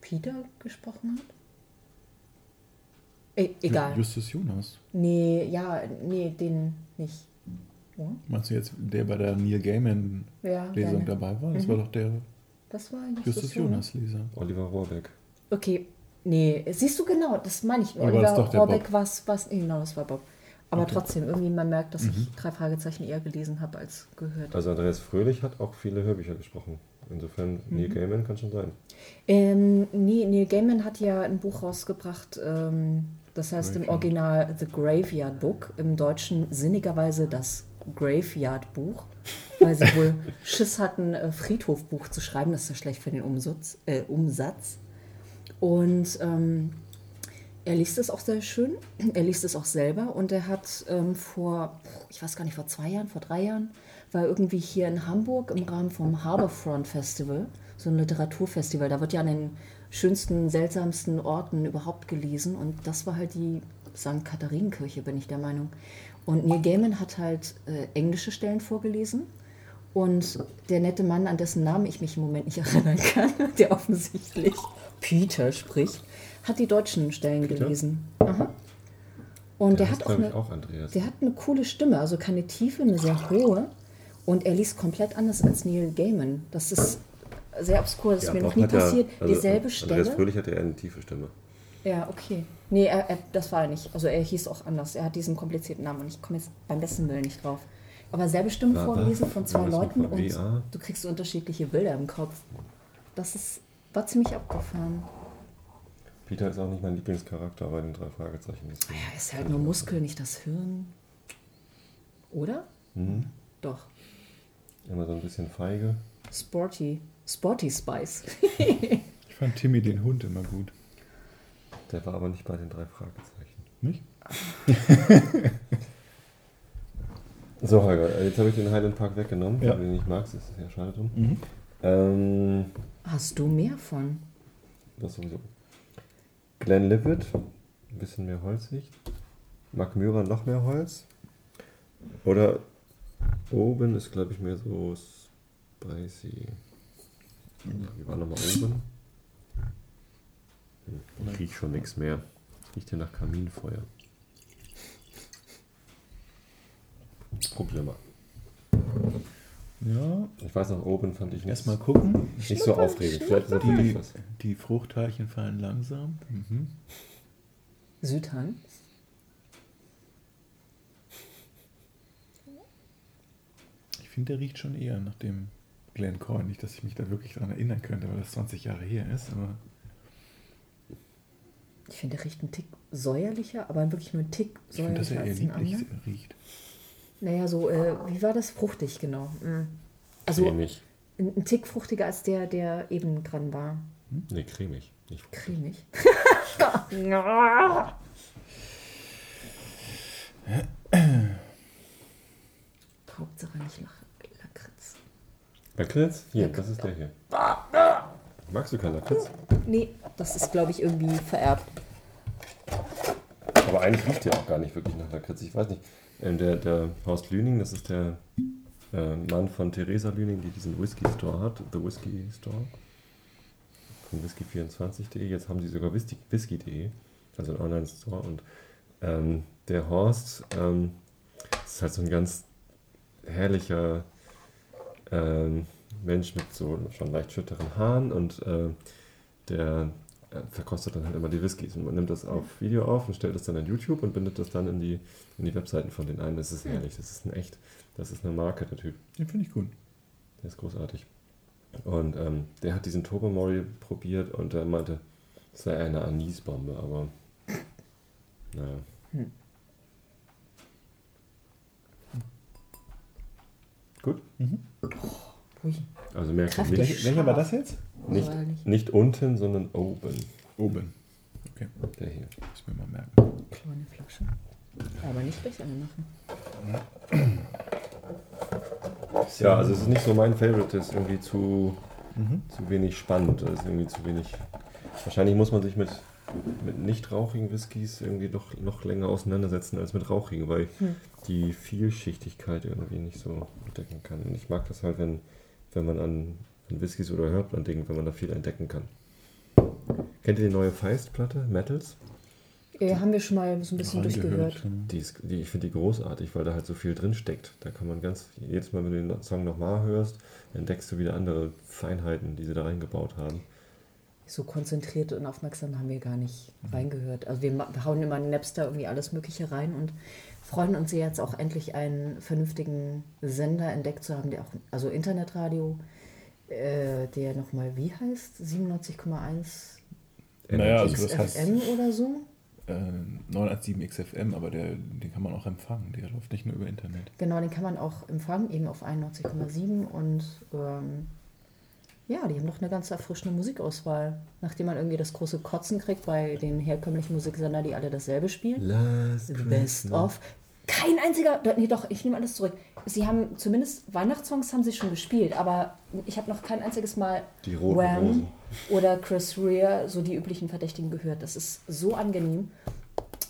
Peter gesprochen hat? E egal. Justus Jonas. Nee, ja, nee, den nicht. Ja, Meinst du jetzt, der bei der Neil Gaiman ja dabei war? Das Mhm. war doch der Das war Justus, Justus Jonas Leser. Oliver Rohrbeck. Okay, nee, siehst du genau, das meine ich. Aber Oliver das ist doch der Rohrbeck Bob. war es, genau, das war Bob. Aber Okay. trotzdem, irgendwie man merkt, dass Mhm. ich drei Fragezeichen eher gelesen habe als gehört. Also Andreas Fröhlich hat auch viele Hörbücher gesprochen. Insofern, Neil Gaiman kann schon sein. Ähm, nee, Neil Gaiman hat ja ein Buch rausgebracht, ähm, das heißt im. Original The Graveyard Book, im Deutschen sinnigerweise das Graveyard Buch, weil sie wohl Schiss hatten, äh, Friedhofbuch zu schreiben. Das ist ja schlecht für den Umsatz. Äh, Umsatz. Und ähm, er liest es auch sehr schön. Er liest es auch selber und er hat ähm, vor, ich weiß gar nicht, vor zwei Jahren, vor drei Jahren, war irgendwie hier in Hamburg im Rahmen vom Harbourfront Festival, so ein Literaturfestival. Da wird ja an den schönsten, seltsamsten Orten überhaupt gelesen und das war halt die St. Katharinenkirche, bin ich der Meinung. Und Neil Gaiman hat halt äh, englische Stellen vorgelesen und der nette Mann, an dessen Namen ich mich im Moment nicht erinnern kann, der offensichtlich Peter spricht, hat die deutschen Stellen Peter? gelesen. Aha. Und der, heißt, hat auch eine, auch Andreas. der hat eine coole Stimme, also keine tiefe, eine sehr hohe. Und er liest komplett anders als Neil Gaiman. Das ist sehr obskur, das ist Ja, mir noch nie ja- passiert. also Dieselbe Andreas Stelle. Fröhlich hatte eher eine tiefe Stimme. Ja, okay. Nee, er, er, das war er nicht. Also er hieß auch anders. Er hat diesen komplizierten Namen und ich komme jetzt beim besten Willen nicht drauf. Aber selbe Stimme Wa- wa- vorgelesen von zwei Leuten nochmal? und du kriegst so unterschiedliche Bilder im Kopf. Das ist, war ziemlich abgefahren. Peter ist auch nicht mein Lieblingscharakter bei den drei Fragezeichen. deswegen- Ja, ist halt nur Muskel, nicht das Hirn. Oder? Mhm. Doch. Immer so ein bisschen feige. Sporty. Sporty Spice. Ich fand Timmy den Hund immer gut. Der war aber nicht bei den drei Fragezeichen. Nicht? So, Holger, äh, jetzt habe ich den Highland Park weggenommen, Ja. weil du den nicht magst. Das ist ja schade drum. Mhm. Ähm, Hast du mehr von? das sowieso. Glenn Livet, ein bisschen mehr holzig. Mark Myra noch mehr Holz. Oder oben ist, glaube ich, mehr so spicy. Wie war nochmal oben? Ich riech schon nichts mehr. Riecht hier nach Kaminfeuer. Probier mal. Ja, Ich weiß noch, oben fand ich nicht, erstmal gucken. nicht so aufregend. Vielleicht ist das für dich Die, was. die Fruchtteilchen fallen langsam. Mhm. Südhang? Ich finde, der riecht schon eher nach dem Glen Coy. Nicht, dass ich mich da wirklich dran erinnern könnte, weil das 20 Jahre her ist. Aber Ich finde, der riecht ein Tick säuerlicher, aber wirklich nur ein Tick ich finde, dass säuerlicher er eher als anderer. riecht. Naja, so, äh, wie war das? Fruchtig, genau. Mm. Also cremig. ein, ein Tick fruchtiger als der, der eben dran war. Nee, cremig. Nicht Cremig. Hauptsache nicht Lakritz. Lakritz? Hier, Lakritz. das ist der hier. Magst du keinen Lakritz? Nee, Das ist, glaube ich, irgendwie vererbt. Aber eigentlich riecht der auch gar nicht wirklich nach Lakritz. Ich weiß nicht. Ähm, der, der Horst Lüning, das ist der äh, Mann von Theresa Lüning, die diesen Whisky Store hat, The Whisky Store. Von whisky24.de. Jetzt haben sie sogar whisky- whisky.de, also einen Online-Store. Und ähm, der Horst ähm, ist halt so ein ganz herrlicher ähm, Mensch mit so schon leicht schütteren Haaren und äh, der äh, verkostet dann halt immer die Whiskys und man nimmt das auf Video auf und stellt das dann an YouTube und bindet das dann in die, in die Webseiten von denen ein. Das ist herrlich, das ist ein echt, das ist eine Marke, der Typ. Den finde ich gut. Der ist großartig. Und ähm, der hat diesen Tobermory probiert und er meinte, es sei eine Anisbombe, aber naja. Gut, Ui. also mehr kommt Kräftig. nicht, Welcher, war das jetzt? nicht, nicht. nicht unten, sondern oben. Oben. Okay, Der hier. muss mir mal merken. Kleine Flasche. Aber nicht gleich anmachen. Ja, also es ist nicht so mein Favorite, das ist irgendwie zu, Mhm. zu wenig spannend. Das ist irgendwie zu wenig. Wahrscheinlich muss man sich mit, mit nicht rauchigen Whiskys irgendwie doch noch länger auseinandersetzen als mit rauchigen, weil Hm. die Vielschichtigkeit irgendwie nicht so entdecken kann. Und ich mag das halt, wenn, wenn man an, an Whiskys oder hört an Dingen, wenn man da viel entdecken kann. Kennt ihr die neue Feist-Platte, Metals? Äh, haben wir schon mal so ein bisschen durchgehört. Die ist, die, ich finde die großartig, weil da halt so viel drin steckt. Da kann man ganz, jedes Mal, wenn du den Song nochmal hörst, entdeckst du wieder andere Feinheiten, die sie da reingebaut haben. So konzentriert und aufmerksam haben wir gar nicht reingehört. Also wir hauen immer in Napster irgendwie alles Mögliche rein und freuen uns jetzt auch endlich einen vernünftigen Sender entdeckt zu haben, der auch, also Internetradio, äh, der nochmal wie heißt? 97,1 Naja, also das heißt XFM oder so? äh, 917 XFM, aber der, den kann man auch empfangen. Der läuft nicht nur über Internet. Genau, den kann man auch empfangen, eben auf 91,7 und ähm, ja, die haben doch eine ganz erfrischende Musikauswahl. Nachdem man irgendwie das große Kotzen kriegt bei den herkömmlichen Musiksender, die alle dasselbe spielen. Last Best of. Kein einziger, nee doch, ich nehme alles zurück. Sie haben zumindest Weihnachtssongs haben sie schon gespielt, aber ich habe noch kein einziges Mal Die roten Wham Rosen. oder Chris Rea, so die üblichen Verdächtigen gehört. Das ist so angenehm.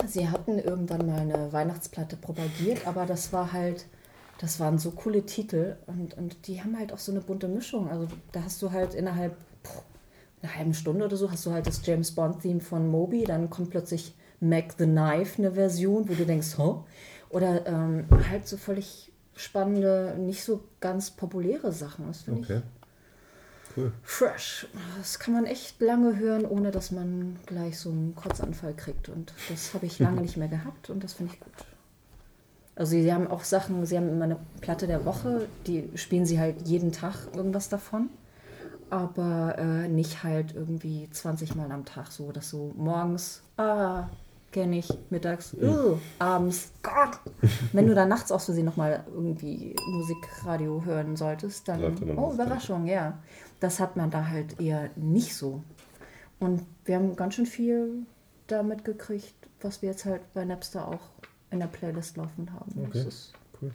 Sie hatten irgendwann mal eine Weihnachtsplatte propagiert, aber das war halt, das waren so coole Titel und, und die haben halt auch so eine bunte Mischung. Also da hast du halt innerhalb pff, einer halben Stunde oder so, hast du halt das James Bond-Theme von Moby, dann kommt plötzlich Mac the Knife, eine Version, wo du denkst, oh. Oder ähm, halt so völlig spannende, nicht so ganz populäre Sachen. Das finde Okay. Cool. ich fresh. Das kann man echt lange hören, ohne dass man gleich so einen Kotzanfall kriegt. Und das habe ich lange nicht mehr gehabt und das finde ich gut. Also sie haben auch Sachen, sie haben immer eine Platte der Woche, die spielen sie halt jeden Tag irgendwas davon. Aber äh, nicht halt irgendwie 20 Mal am Tag so, dass so morgens, ah, kenne ich, mittags, uh, abends, Gott. Wenn du dann nachts aus Versehen nochmal irgendwie Musikradio hören solltest, dann, oh, Überraschung, ja. Das hat man da halt eher nicht so. Und wir haben ganz schön viel damit gekriegt, was wir jetzt halt bei Napster auch in der Playlist laufen haben. Okay. Das ist Cool.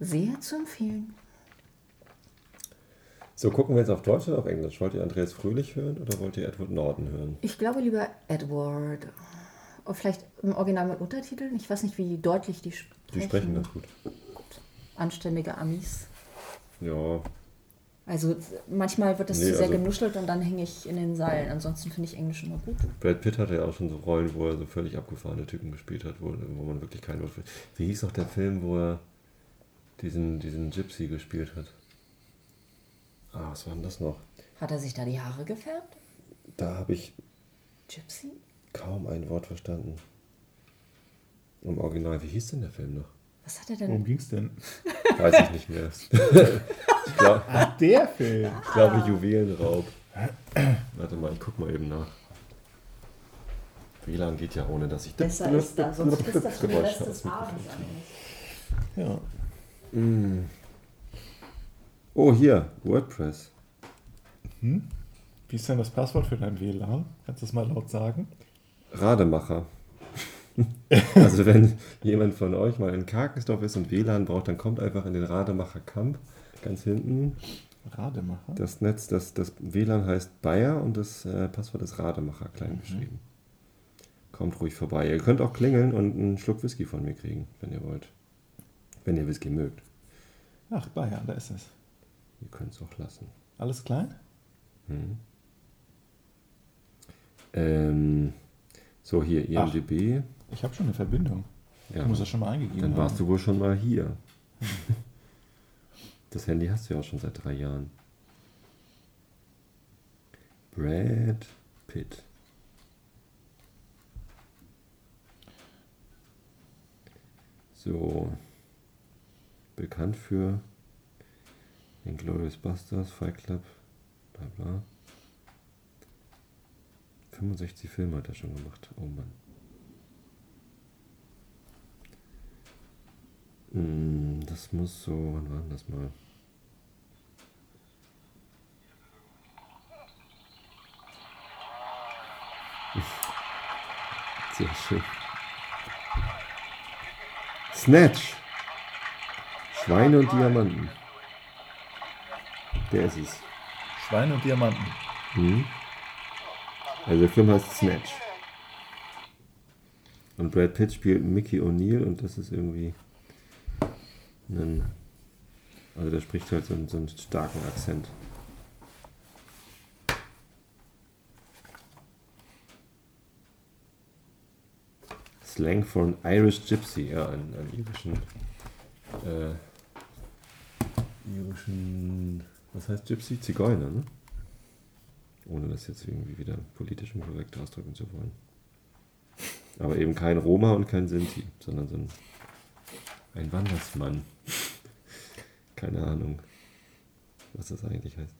sehr zu empfehlen. So, gucken wir jetzt auf Deutsch oder auf Englisch? Wollt ihr Andreas Fröhlich hören oder wollt ihr Edward Norton hören? Ich glaube lieber Edward. Oder vielleicht im Original mit Untertiteln. Ich weiß nicht, wie deutlich die sprechen. Die sprechen ganz gut. Anständige Amis. Ja, Also manchmal wird das Nee, zu sehr also- genuschelt und dann hänge ich in den Seilen. Ansonsten finde ich Englisch immer gut. Brad Pitt hatte ja auch schon so Rollen, wo er so völlig abgefahrene Typen gespielt hat, wo, wo man wirklich kein Wort. Wie hieß auch der Film, wo er diesen, diesen Gypsy gespielt hat? Ah, was war denn das noch? Hat er sich da die Haare gefärbt? Da habe ich Gypsy? kaum ein Wort verstanden. Im Original, wie hieß denn der Film noch? Was hat er denn? Worum ging es denn? Weiß ich nicht mehr. ich glaube, Der Film. ich glaube Juwelenraub. Warte mal, ich guck mal eben nach. WLAN geht ja ohne, dass ich Besser ist da, sonst ist das schon Geräusch Rest des. Abends. Ja. Oh, hier, WordPress. Wie ist denn das Passwort für dein WLAN? Kannst du das mal laut sagen? Rademacher. also wenn jemand von euch mal in Karkensdorf ist und WLAN braucht, dann kommt einfach in den Rademacher Camp, ganz hinten. Rademacher? Das Netz, das, das WLAN heißt Bayer und das äh, Passwort ist Rademacher, klein geschrieben. Kommt ruhig vorbei. Ihr könnt auch klingeln und einen Schluck Whisky von mir kriegen, wenn ihr wollt. Wenn ihr Whisky mögt. Ach, Bayern, da ist es. Ihr könnt es auch lassen. Alles klein? Mhm. Ähm, so, hier, Ach. Ich habe schon eine Verbindung. Ja, Ich muss das schon mal eingegeben dann haben. warst du wohl schon mal hier. Das Handy hast du ja auch schon seit drei Jahren. Brad Pitt. So. Bekannt für Inglourious Busters, Fight Club, bla bla. 65 Filme hat er schon gemacht. Oh Mann. Das muss so, wann war das mal? Sehr schön. Snatch. Schweine und Diamanten. Der ist es. Schweine und Diamanten. Mhm. Also der Film heißt Snatch. Und Brad Pitt spielt Mickey O'Neill und das ist irgendwie ein, also der spricht halt so einen, so einen starken Akzent. Slang for an Irish Gypsy, ja, einen, einen irischen, äh, irischen, was heißt Gypsy? Zigeuner, ne? Ohne das jetzt irgendwie wieder politisch unkorrekt ausdrücken zu wollen. Aber eben kein Roma und kein Sinti, sondern so ein, ein Wandersmann. Keine Ahnung, was das eigentlich heißt.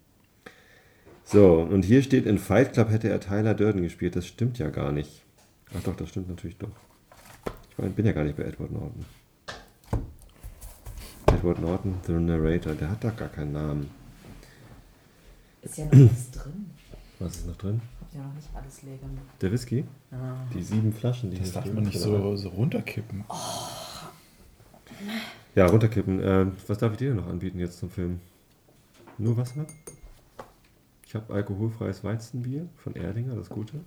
So, und hier steht, in Fight Club hätte er Tyler Durden gespielt. Das stimmt ja gar nicht. Ach doch, das stimmt natürlich doch. Ich mein, bin ja gar nicht bei Edward Norton. Edward Norton, The Narrator, der hat doch gar keinen Namen. Ist ja noch was drin. Was ist noch drin? Habt ihr noch nicht alles leer gemacht? Der Whisky? Ah. Die sieben Flaschen, die Das hier darf man nicht so, so runterkippen. Ja, runterkippen. Ähm, was darf ich dir denn noch anbieten jetzt zum Film? Nur Wasser? Ich habe alkoholfreies Weizenbier von Erdinger, das Gute.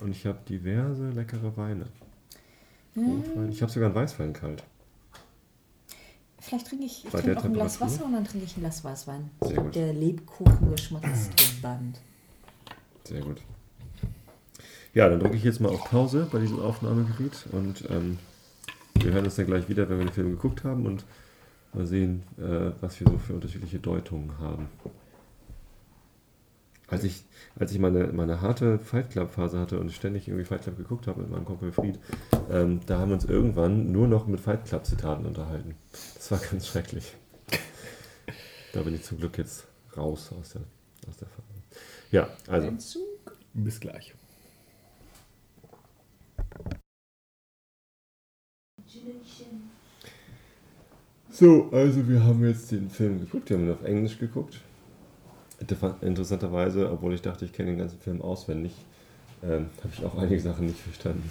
Und ich habe diverse leckere Weine. Rotwein. Ich habe sogar einen Weißwein kalt. Vielleicht trinke ich, ich Bei trinke der auch ein Glas Temperatur? Wasser und dann trinke ich ein Glas Weißwein. Sehr gut. der Lebkuchengeschmack ist gebannt. Sehr gut. Ja, dann drücke ich jetzt mal auf Pause bei diesem Aufnahmegerät und ähm, wir hören uns dann gleich wieder, wenn wir den Film geguckt haben und mal sehen, äh, was wir so für unterschiedliche Deutungen haben. Als ich, als ich meine, meine harte Fight Club Phase hatte und ständig irgendwie Fight Club geguckt habe mit meinem Kumpel Fried, ähm, da haben wir uns irgendwann nur noch mit Fight Club Zitaten unterhalten. Das war ganz schrecklich. Da bin ich zum Glück jetzt raus aus der, aus der Phase. Ja, also. Bis gleich. So, also wir haben jetzt den Film geguckt, wir haben ihn auf Englisch geguckt. Inter- Interessanterweise, obwohl ich dachte, ich kenne den ganzen Film auswendig, ähm, habe ich auch einige Sachen nicht verstanden.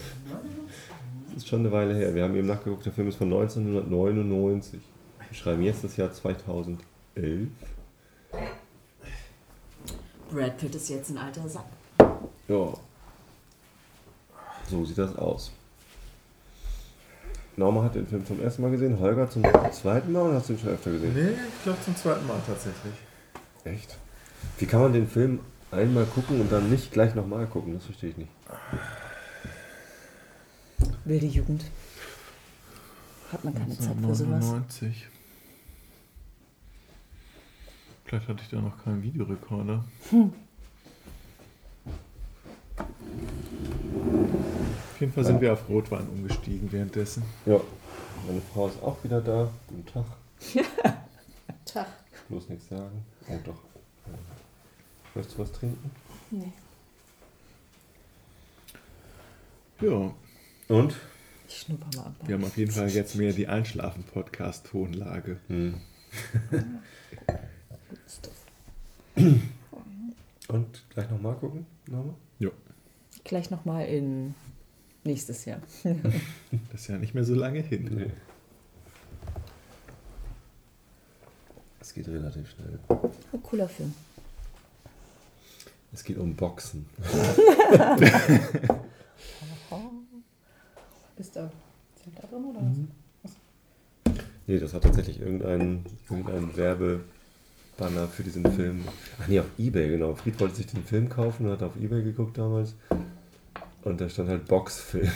Das ist schon eine Weile her. Wir haben eben nachgeguckt, der Film ist von 1999. Wir schreiben jetzt das Jahr 2011. Brad Pitt ist jetzt ein alter Sack. Ja. So sieht das aus. Norma hat den Film zum ersten Mal gesehen, Holger zum zweiten Mal oder hast du ihn schon öfter gesehen? Nee, ich glaube zum zweiten Mal tatsächlich. Echt? Wie kann man den Film einmal gucken und dann nicht gleich nochmal gucken? Das verstehe ich nicht. Wilde Jugend. Hat man keine Zeit für sowas. 99. Vielleicht hatte ich da noch keinen Videorekorder. Auf jeden Fall sind wir auf Rotwein umgestiegen währenddessen. Ja. Meine Frau ist auch wieder da. Guten Tag. Tag. Bloß nichts sagen. Oh doch. Möchtest du was trinken? Nee. Ja, Und? Ich schnupper mal ab. wir haben auf jeden Fall jetzt mehr die Einschlafen-Podcast-Tonlage. Hm. Und gleich nochmal gucken? Nochmal? Ja, Gleich nochmal in nächstes Jahr. das ist ja nicht mehr so lange hin. Nee. Das geht relativ schnell. Ein cooler Film. Es geht um Boxen. Ist da Zelda drin oder was? Nee, das hat tatsächlich irgendein, irgendein Werbebanner für diesen Film. Ach nee, auf Ebay, genau. Fried wollte sich den Film kaufen und hat auf Ebay geguckt damals. Und da stand halt Boxfilm.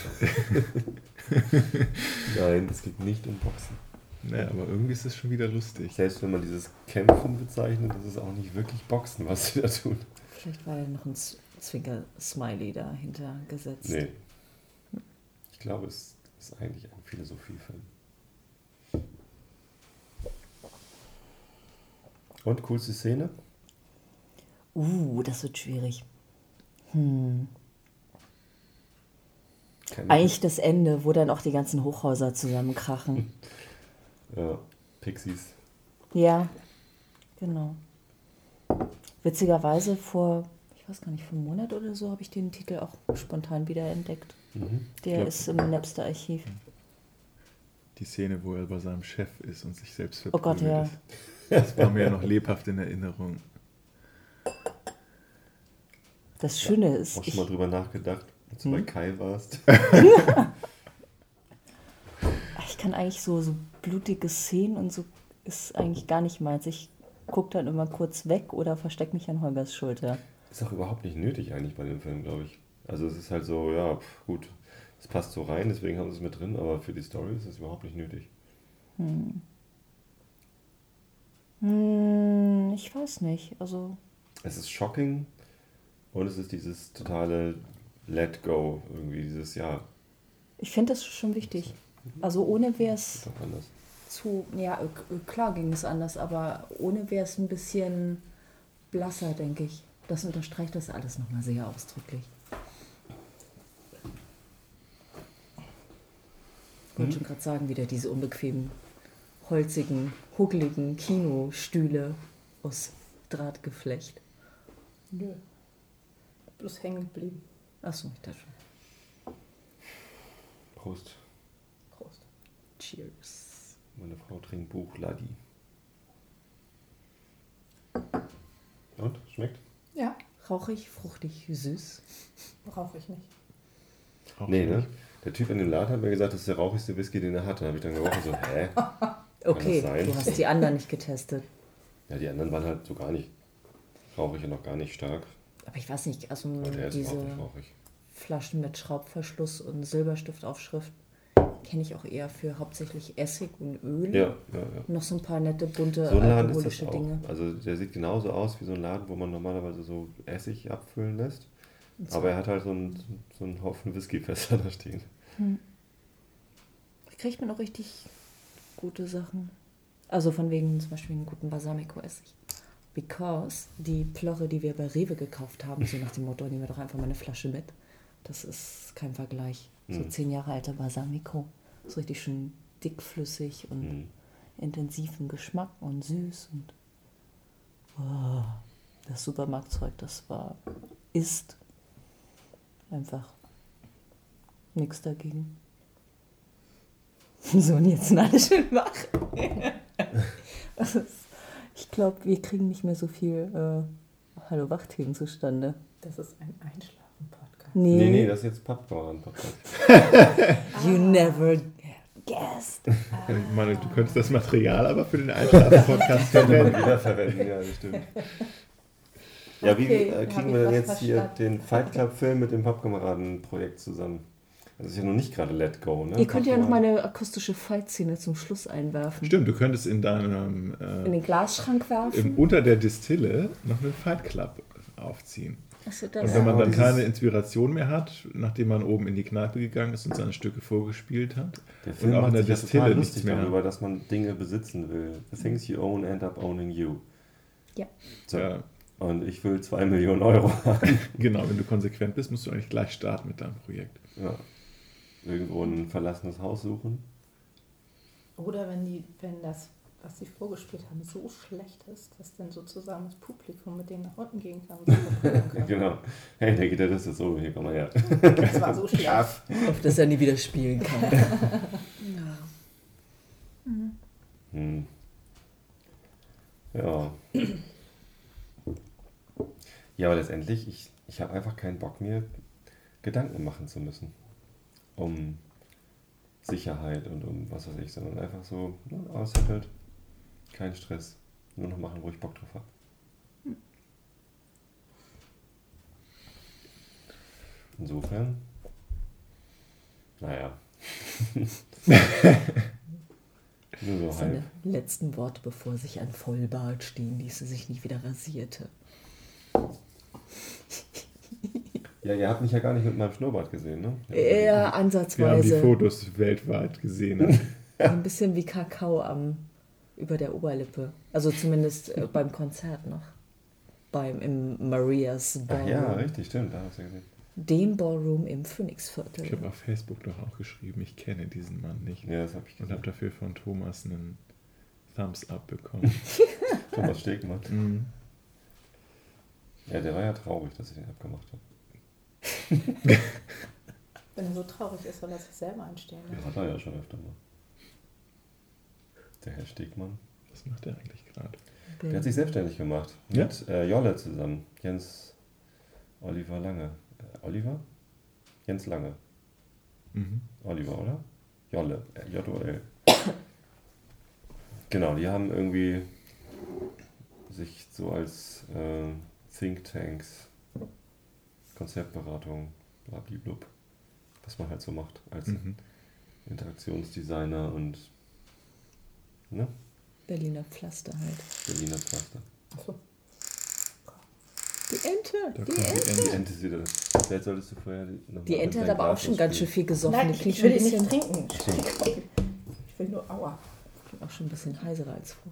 Nein, es geht nicht um Boxen. Naja, aber irgendwie ist es schon wieder lustig. Selbst wenn man dieses Kämpfen bezeichnet, ist es auch nicht wirklich Boxen, was sie da tun. Vielleicht war ja noch ein Zwinker-Smiley dahinter gesetzt. Nee. Ich glaube, es ist eigentlich ein Philosophiefilm. Und coolste Szene? Uh, das wird schwierig. Keine- Eigentlich das Ende, wo dann auch die ganzen Hochhäuser zusammenkrachen. Ja, Pixies. Ja, genau. Witzigerweise vor, ich weiß gar nicht, vor einem Monat oder so habe ich den Titel auch spontan wieder entdeckt. Mhm. Der Ja. ist im Napster-Archiv. Die Szene, wo er bei seinem Chef ist und sich selbst Oh Gott, verprügelt ja. ist. Das war mir ja noch lebhaft in Erinnerung. Das Schöne ist, Auch schon ich, mal drüber nachgedacht, als du bei Kai warst. ich kann eigentlich so, so blutige Szenen und so ist eigentlich gar nicht meins. Ich gucke dann immer kurz weg oder verstecke mich an Holgers Schulter. Ist auch überhaupt nicht nötig eigentlich bei dem Film, glaube ich. Also es ist halt so, ja, pf, gut, es passt so rein, deswegen haben sie es mit drin, aber für die Story ist es überhaupt nicht nötig. Hm, ich weiß nicht. Also, Es ist shocking und es ist dieses totale Let Go, irgendwie dieses, ja, ich finde das schon wichtig. Also ohne wäre es zu, ja, äh, klar ging es anders, aber ohne wäre es ein bisschen blasser, denke ich. Das unterstreicht das alles nochmal sehr ausdrücklich. Ich wollte schon gerade sagen, wieder diese unbequemen, holzigen, huckeligen Kinostühle aus Drahtgeflecht. Nö. Bloß hängen geblieben. Achso, ich dachte schon. Prost. Prost. Cheers. Meine Frau trinkt Buch Ladi. Und? Schmeckt? Ja, Rauchig, fruchtig, süß. brauche ich nicht. Auch Nee, ne? nicht. Der Typ in dem Laden hat mir gesagt, das ist der rauchigste Whisky, den er hat. Da habe ich dann gerochen, so, hä? Okay, das sein? du hast die anderen nicht getestet. Ja, die anderen waren halt so gar nicht rauchig und noch gar nicht stark. Aber ich weiß nicht, also diese nicht. Flaschen mit Schraubverschluss und Silberstiftaufschrift kenne ich auch eher für hauptsächlich Essig und Öl. Ja, ja, ja. Noch so ein paar nette, bunte, So alkoholische. Dinge. Also der sieht genauso aus wie so ein Laden, wo man normalerweise so Essig abfüllen lässt. So. Aber er hat halt so einen, so einen Haufen Whiskyfässer da stehen. Da kriegt man auch richtig gute Sachen. Also von wegen zum Beispiel einen guten Balsamico-Essig. Because die Plorre, die wir bei Rewe gekauft haben, so nach dem Motto, nehmen wir doch einfach mal eine Flasche mit. Das ist kein Vergleich. So Hm. zehn Jahre alter Balsamico. So richtig schön dickflüssig und Hm. intensiven Geschmack und süß und oh, das Supermarktzeug, das war, ist einfach nichts dagegen. So, und jetzt sind alle schön wach. Das ist, ich glaube, wir kriegen nicht mehr so viel äh, Hallo Wach-Themen zustande. Das ist ein Einschlafen-Podcast. Nee, Nee, nee, das ist jetzt Pappbauern-Podcast. you never guessed. Ich meine, du könntest das Material aber für den Einschlafen-Podcast verwenden. Wiederverwenden, ja, das stimmt. Ja, wie Okay, äh, hab kriegen wir denn jetzt hier verstanden. den Fight Club-Film mit dem Pappkameraden-Projekt zusammen? Das ist ja noch nicht gerade Let Go, ne? Ihr könnt ja noch mal eine akustische Fight-Szene zum Schluss einwerfen. Stimmt, du könntest in deinem In äh, den Glasschrank werfen. im, unter der Distille noch einen Fight Club aufziehen. Achso, Und wenn man dann keine Inspiration mehr hat, nachdem man oben in die Kneipe gegangen ist und seine Stücke vorgespielt hat, Der Film und auch in der Distille nichts lustig mehr. darüber, dass man Dinge besitzen will. The things you own end up owning you. Ja. So. Ja, Und ich will zwei Millionen Euro haben. genau, wenn du konsequent bist, musst du eigentlich gleich starten mit deinem Projekt. Ja. Irgendwo ein verlassenes Haus suchen. Oder wenn, die, wenn das, was sie vorgespielt haben, so schlecht ist, dass dann sozusagen das Publikum mit denen nach unten gehen kann. Kann. Genau. Hey, der Gitarrist ist so, hier komm mal her. Das war so schlecht. Auf dass er nie wieder spielen kann. ja. Hm. Ja. Ja, aber letztendlich, ich, ich habe einfach keinen Bock, mir Gedanken machen zu müssen. Um Sicherheit und um was weiß ich, sondern einfach so ne, aussettelt, kein Stress. Nur noch machen, wo ich Bock drauf habe. Insofern, naja. Nur so Seine letzten Worte, bevor sich ein Vollbart stehen ließ, sich nicht wieder rasierte. Ja, ihr habt mich ja gar nicht mit meinem Schnurrbart gesehen, ne? Eher Wir haben die ansatzweise. Fotos weltweit gesehen. ne? Ein bisschen wie Kakao am, über der Oberlippe. Also zumindest äh, beim Konzert noch. Beim, Im Marias Ach Ballroom. ja, richtig, stimmt, da hast du gesehen. Den Ballroom im Ich Phoenixviertel. habe auf Facebook doch auch geschrieben, ich kenne diesen Mann nicht. Ja, das habe ich Und gesehen. habe dafür von Thomas einen Thumbs Up bekommen. Thomas Stegmann. Mhm. Ja, der war ja traurig, dass ich den abgemacht habe. Wenn er so traurig ist, soll er sich selber einstehen. Ne? Das hat er ja schon öfter mal. Der Herr Stegmann. Was macht er eigentlich gerade? Der hat sich selbstständig gemacht. Ja? Mit äh, Jolle zusammen. Jens Oliver Lange. Äh, Oliver? Jens Lange. Mhm. Oliver, oder? Jolle. Äh, J-O-L. genau, die haben irgendwie sich so als äh, Thinktanks, Konzeptberatung, blablablub, was man halt so macht als Mhm. Interaktionsdesigner und ne, Berliner Pflaster halt. Berliner Pflaster. Achso. Die Ente! Da Die Ente! Die Ente ist wieder. Vielleicht solltest du vorher noch Die Ente hat aber auch schon ganz schön viel gesoffen. Nein, Die ich klingt will schon ein ihn bisschen, nicht trinken. Ich will nur Aua. klingt auch schon ein bisschen heiserer als vor.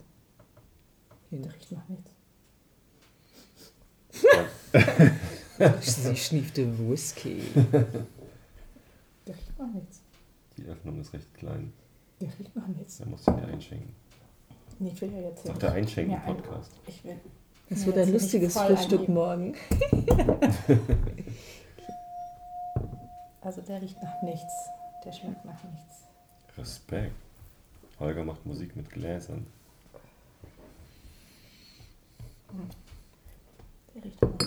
Der riecht nach nichts. Sie schniefte Whisky. Der riecht nach nichts. Die Öffnung ist recht klein. Der riecht nach nichts. Da musst du dir einschenken. Nee, ich will ja jetzt auch der Mir ein- Einschenken-Podcast. Ich will. Das mir wird ein lustiges Frühstück morgen. Also der riecht nach nichts. Der schmeckt nach nichts. Respekt. Holger macht Musik mit Gläsern. Der riecht nach nichts.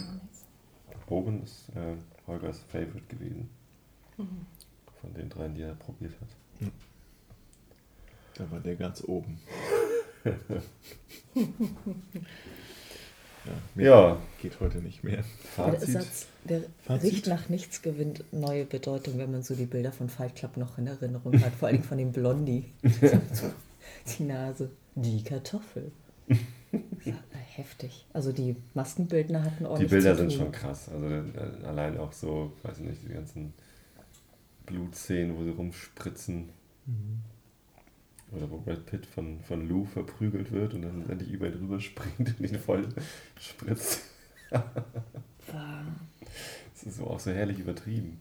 Bogen ist äh, Holgers Favorite gewesen. Mhm. Von den dreien, die er probiert hat. Da war der ganz oben. ja, mehr Ja, geht heute nicht mehr. Der Fazit. Satz, der Fazit? riecht nach nichts, gewinnt neue Bedeutung, wenn man so die Bilder von Fight Club noch in Erinnerung hat. Vor allem von dem Blondie. die Nase. Die Kartoffel. Heftig. Also die Maskenbildner hatten Die ordentlich Bilder zu sind schon krass. Also äh, allein auch so, weiß ich nicht, die ganzen Blutszenen, wo sie rumspritzen. Oder wo Brad Pitt von, von Lou verprügelt wird und dann endlich über ihn drüber springt und ihn voll spritzt. Das ist so auch so herrlich übertrieben.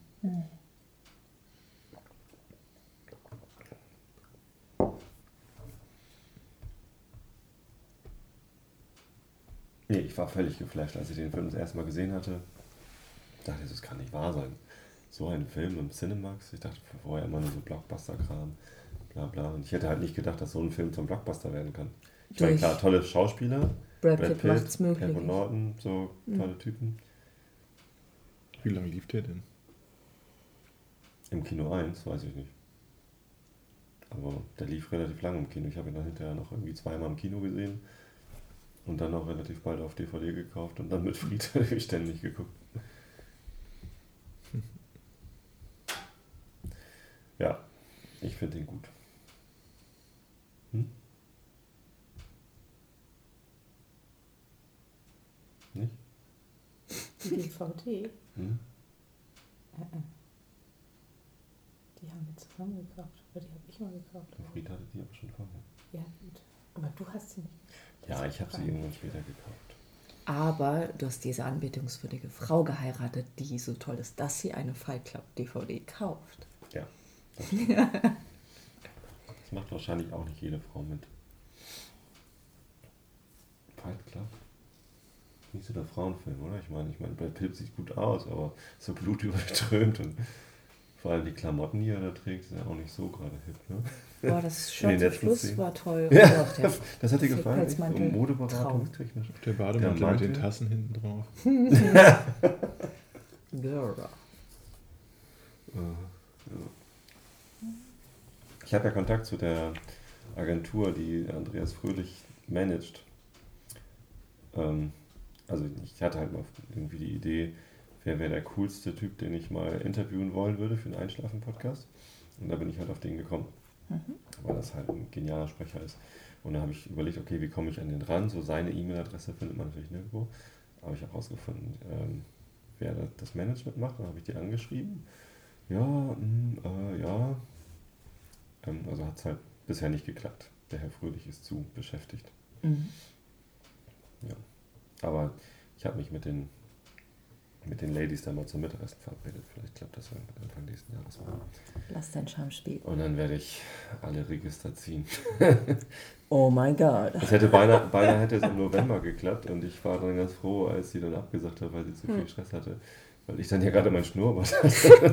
Nee, ich war völlig geflasht, als ich den Film das erste Mal gesehen hatte. Ich dachte, das kann nicht wahr sein. So ein Film im Cinemax. Ich dachte vorher immer nur so Blockbuster-Kram, bla bla. Und ich hätte halt nicht gedacht, dass so ein Film zum Blockbuster werden kann. Ich meine, klar, tolle Schauspieler. Brad Pitt macht's möglich. Edward Norton, so tolle Typen. Wie lange lief der denn? Im Kino 1, weiß ich nicht. Aber der lief relativ lange im Kino. Ich habe ihn dann hinterher noch irgendwie zweimal im Kino gesehen. Und dann auch relativ bald auf DVD gekauft und dann mit Fried ständig geguckt. Ja, ich finde ihn gut. Hm? Nicht? Die DVD, Hm? äh, äh. die haben wir zusammen gekauft. Oder die habe ich mal gekauft. Fried hatte die aber schon vorher. Ja, gut. Aber du hast sie nicht. Ja, ich habe sie irgendwann später gekauft. Aber du hast diese anbetungswürdige Frau geheiratet, die so toll ist, dass sie eine Fight Club DVD kauft. Ja. Das, das macht wahrscheinlich auch nicht jede Frau mit. Fight Club? Nicht so der Frauenfilm, oder? Ich meine, ich meine, Brad Pitt sieht gut aus, aber so blutüberströmt und Vor allem die Klamotten, die er da trägt, sind ja auch nicht so gerade hip. Ne? Boah, das Shirt zum Schluss Szenen. war toll. Ja, der das hat dir gefallen? So Modeberatungstechnisch. Der Bademantel mit Mantel. den Tassen hinten drauf. Girl. Ich habe ja Kontakt zu der Agentur, die Andreas Fröhlich managt. Ähm, also ich hatte halt mal irgendwie die Idee, wer wäre der coolste Typ, den ich mal interviewen wollen würde für einen Einschlafen-Podcast. Und da bin ich halt auf den gekommen, weil das halt ein genialer Sprecher ist. Und da habe ich überlegt, okay, wie komme ich an den ran? So seine E-Mail-Adresse findet man natürlich nirgendwo. Habe ich herausgefunden, ähm, wer da- das Management macht. Dann habe ich die angeschrieben. Ja, mm, äh, ja. Ähm, also hat es halt bisher nicht geklappt. Der Herr Fröhlich ist zu beschäftigt. Mhm. Aber ich habe mich mit den, mit den Ladies da mal zum Mittagessen verabredet. Vielleicht klappt das Anfang nächsten Jahres mal. Lass dein Charme spielen. Und dann werde ich alle Register ziehen. Oh mein Gott. Es hätte beinahe, beinahe hätte es im November geklappt und ich war dann ganz froh, als sie dann abgesagt hat, weil sie zu viel Stress hatte. Weil ich dann ja gerade mein Schnurrbart hatte.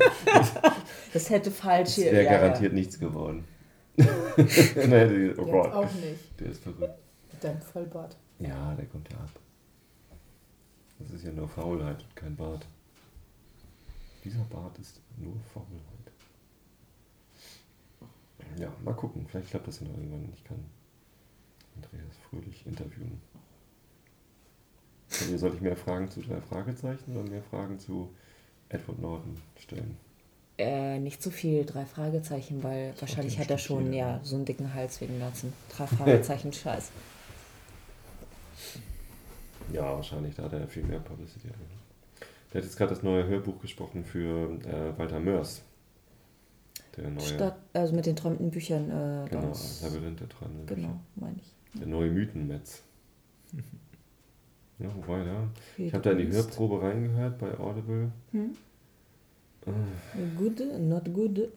Das hätte falsch hier. wäre ja, ja. garantiert nichts geworden. Dann die, oh Gott, auch nicht. der ist verrückt. Mit deinem Vollbart. Ja, der kommt ja ab. Das ist ja nur Faulheit und kein Bart. Dieser Bart ist nur Faulheit. Ja, mal gucken. Vielleicht klappt das ja noch irgendwann. Ich kann Andreas Fröhlich interviewen. Also soll ich mehr Fragen zu drei Fragezeichen oder mehr Fragen zu Edward Norton stellen? Äh, nicht so viel, drei Fragezeichen, weil wahrscheinlich hat er schon ja so einen dicken Hals wegen ganzen drei Fragezeichen Scheiß. Ja, wahrscheinlich, da hat er viel mehr Publicity. Der hat jetzt gerade das neue Hörbuch gesprochen für äh, Walter Mörs. Der neue, Statt, also mit den träumten Büchern. Äh, genau, das- Labyrinth der Träume. genau, meine ich. Der neue Mythenmetz. Ja, wobei, ja. Ich habe da in die Hörprobe reingehört bei Audible. Hm? Äh, Good, not good.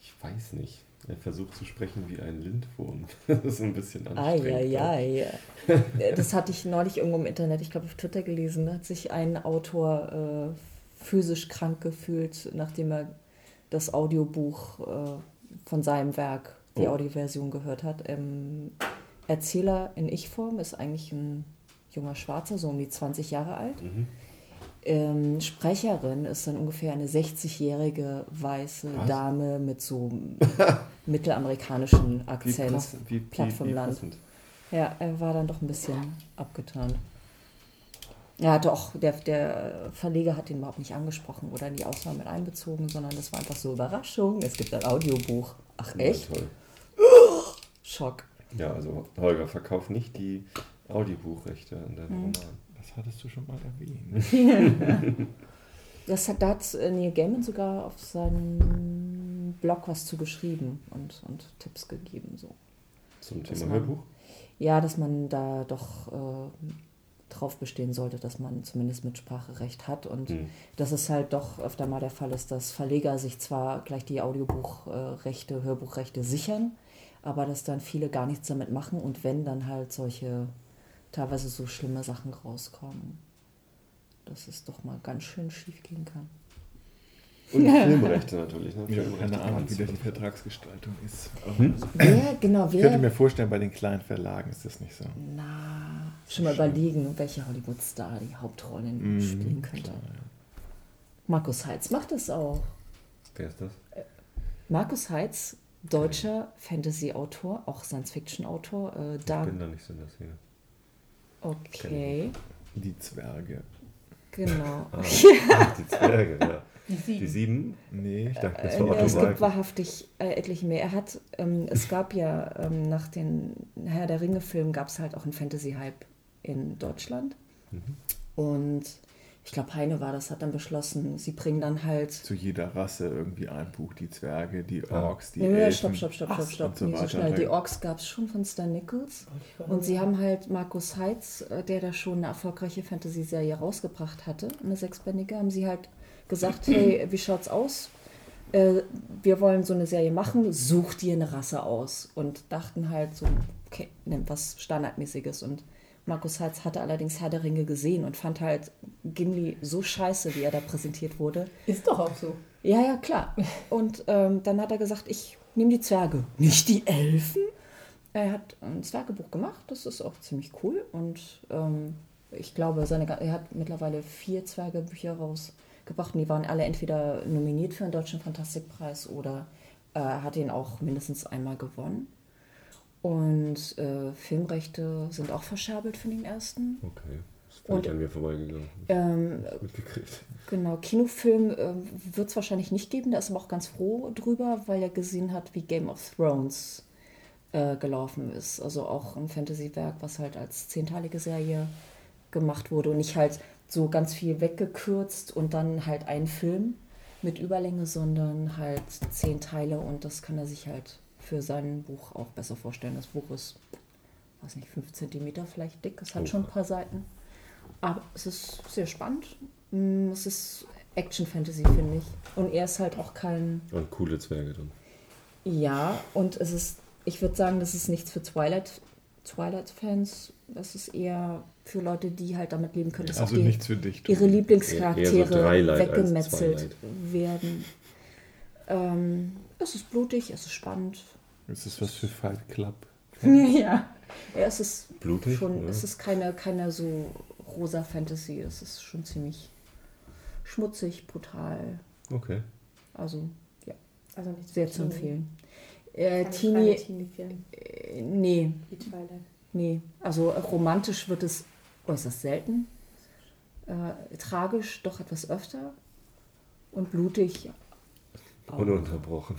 Ich weiß nicht. Er versucht zu sprechen wie ein Lindwurm. Das ist ein bisschen anstrengend. Eieiei. Das hatte ich neulich irgendwo im Internet, ich glaube auf Twitter gelesen. Da hat sich ein Autor äh, physisch krank gefühlt, nachdem er das Audiobuch äh, von seinem Werk, die Oh. Audioversion gehört hat. Ähm, Erzähler in Ich-Form ist eigentlich ein junger Schwarzer, so um die 20 Jahre alt. Mhm. Ähm, Sprecherin ist dann ungefähr eine 60-jährige weiße Was? Dame mit so mittelamerikanischen Wie, Akzent. krass, wie, platt wie, vom wie Land. passend. Ja, er war dann doch ein bisschen abgetan. Er hatte auch, der, der Verleger hat ihn überhaupt nicht angesprochen oder in die Ausnahme mit einbezogen, sondern das war einfach so Überraschung. Es gibt ein Audiobuch. Ach echt? Ja. Schock. Ja, also Holger, verkauf nicht die Audiobuchrechte an Hm. deinem Roman. Das hattest du schon mal erwähnt. Das hat, da hat äh, Neil Gaiman sogar auf seinem Blog was zu geschrieben und, und Tipps gegeben. So. Zum Thema war- Hörbuch. Ja, dass man da doch äh, drauf bestehen sollte, dass man zumindest Mitspracherecht hat und Hm. dass es halt doch öfter mal der Fall ist, dass Verleger sich zwar gleich die Audiobuchrechte, Hörbuchrechte sichern, aber dass dann viele gar nichts damit machen und wenn dann halt solche teilweise so schlimme Sachen rauskommen, dass es doch mal ganz schön schief gehen kann. Und die Filmrechte natürlich. Ne? Ich habe Filmrechte keine Ahnung, wie du- da die Vertragsgestaltung ist. Hm? Wer, genau, Ich könnte wer, mir vorstellen, bei den kleinen Verlagen ist das nicht so. na, schon mal überlegen, welcher Hollywood-Star die Hauptrollen Mhm, spielen könnte. klar, ja. Markus Heitz macht das auch. Wer ist das? Markus Heitz, deutscher Fantasy-Autor, auch Science-Fiction-Autor. Äh, Ich da, bin da nicht so in der Szene. Okay, Die Zwerge. genau. Ah, ach, die Zwerge, ja. Die Die sieben. sieben? Nee, ich dachte, das Äh, war Otto es gibt wahrhaftig äh, etliche mehr. Er hat, ähm, es gab ja ähm, nach den Herr der Ringe-Filmen gab es halt auch einen Fantasy-Hype in Deutschland. Mhm. Und ich glaube, Heine war das, hat dann beschlossen, sie bringen dann halt. Zu jeder Rasse irgendwie ein Buch. Die Zwerge, die. Orks, die Nee, nee, Elfen. stopp, stopp, stopp, Ach, stopp, stopp. und so so schnell. Die Orks gab es schon von Stan Nichols. Und sie haben halt Markus Heitz, äh, der da schon eine erfolgreiche Fantasy-Serie rausgebracht hatte, eine sechsbändige, haben sie halt gesagt, hey, wie schaut's aus? Äh, wir wollen so eine Serie machen, such dir eine Rasse aus. Und dachten halt so, okay, nimm was Standardmäßiges. Und Markus Heitz hatte allerdings Herr der Ringe gesehen und fand halt Gimli so scheiße, wie er da präsentiert wurde. Ist doch auch so. Ja, ja, klar. Und ähm, dann hat er gesagt, ich nehme die Zwerge, nicht die Elfen. Er hat ein Zwergebuch gemacht, das ist auch ziemlich cool. Und ähm, ich glaube, seine, er hat mittlerweile vier Zwergebücher rausgebracht. Und die waren alle entweder nominiert für einen Deutschen Fantastikpreis oder äh, hat ihn auch mindestens einmal gewonnen. Und äh, Filmrechte sind auch verscherbelt von dem ersten. Okay. Das ist Und- an mir vorbeigegangen. Ähm, Mitgekriegt. Genau, Kinofilm äh, wird es wahrscheinlich nicht geben, da ist aber auch ganz froh drüber, weil er gesehen hat, wie Game of Thrones äh, gelaufen ist. Also auch ein Fantasy-Werk, was halt als zehnteilige Serie gemacht wurde und nicht halt so ganz viel weggekürzt und dann halt ein Film mit Überlänge, sondern halt zehn Teile und das kann er sich halt für sein Buch auch besser vorstellen. Das Buch ist, weiß nicht, fünf Zentimeter vielleicht dick, es hat Oh. schon ein paar Seiten. Aber es ist sehr spannend. Mm, Es ist Action-Fantasy, finde ich. Und er ist halt auch kein. Und coole Zwerge dann. Ja, und es ist, ich würde sagen, das ist nichts für Twilight, Twilight-Fans. Das ist eher für Leute, die halt damit leben können, dass Also nichts für dich. ihre. Lieblingscharaktere Eher so weggemetzelt Twilight. werden. Ähm, es ist blutig, es ist spannend. Ist das was für Fight Club? ja. ja, es ist Blutig, schon, ja. es ist keine, keine so rosa Fantasy. Es ist schon ziemlich schmutzig, brutal. Okay. Also Also nicht sehr zu empfehlen. Äh, Teenie, äh, nee, wie Twilight. nee. Also romantisch wird es äußerst selten. Äh, tragisch doch etwas öfter. Und blutig. Auch. Ununterbrochen.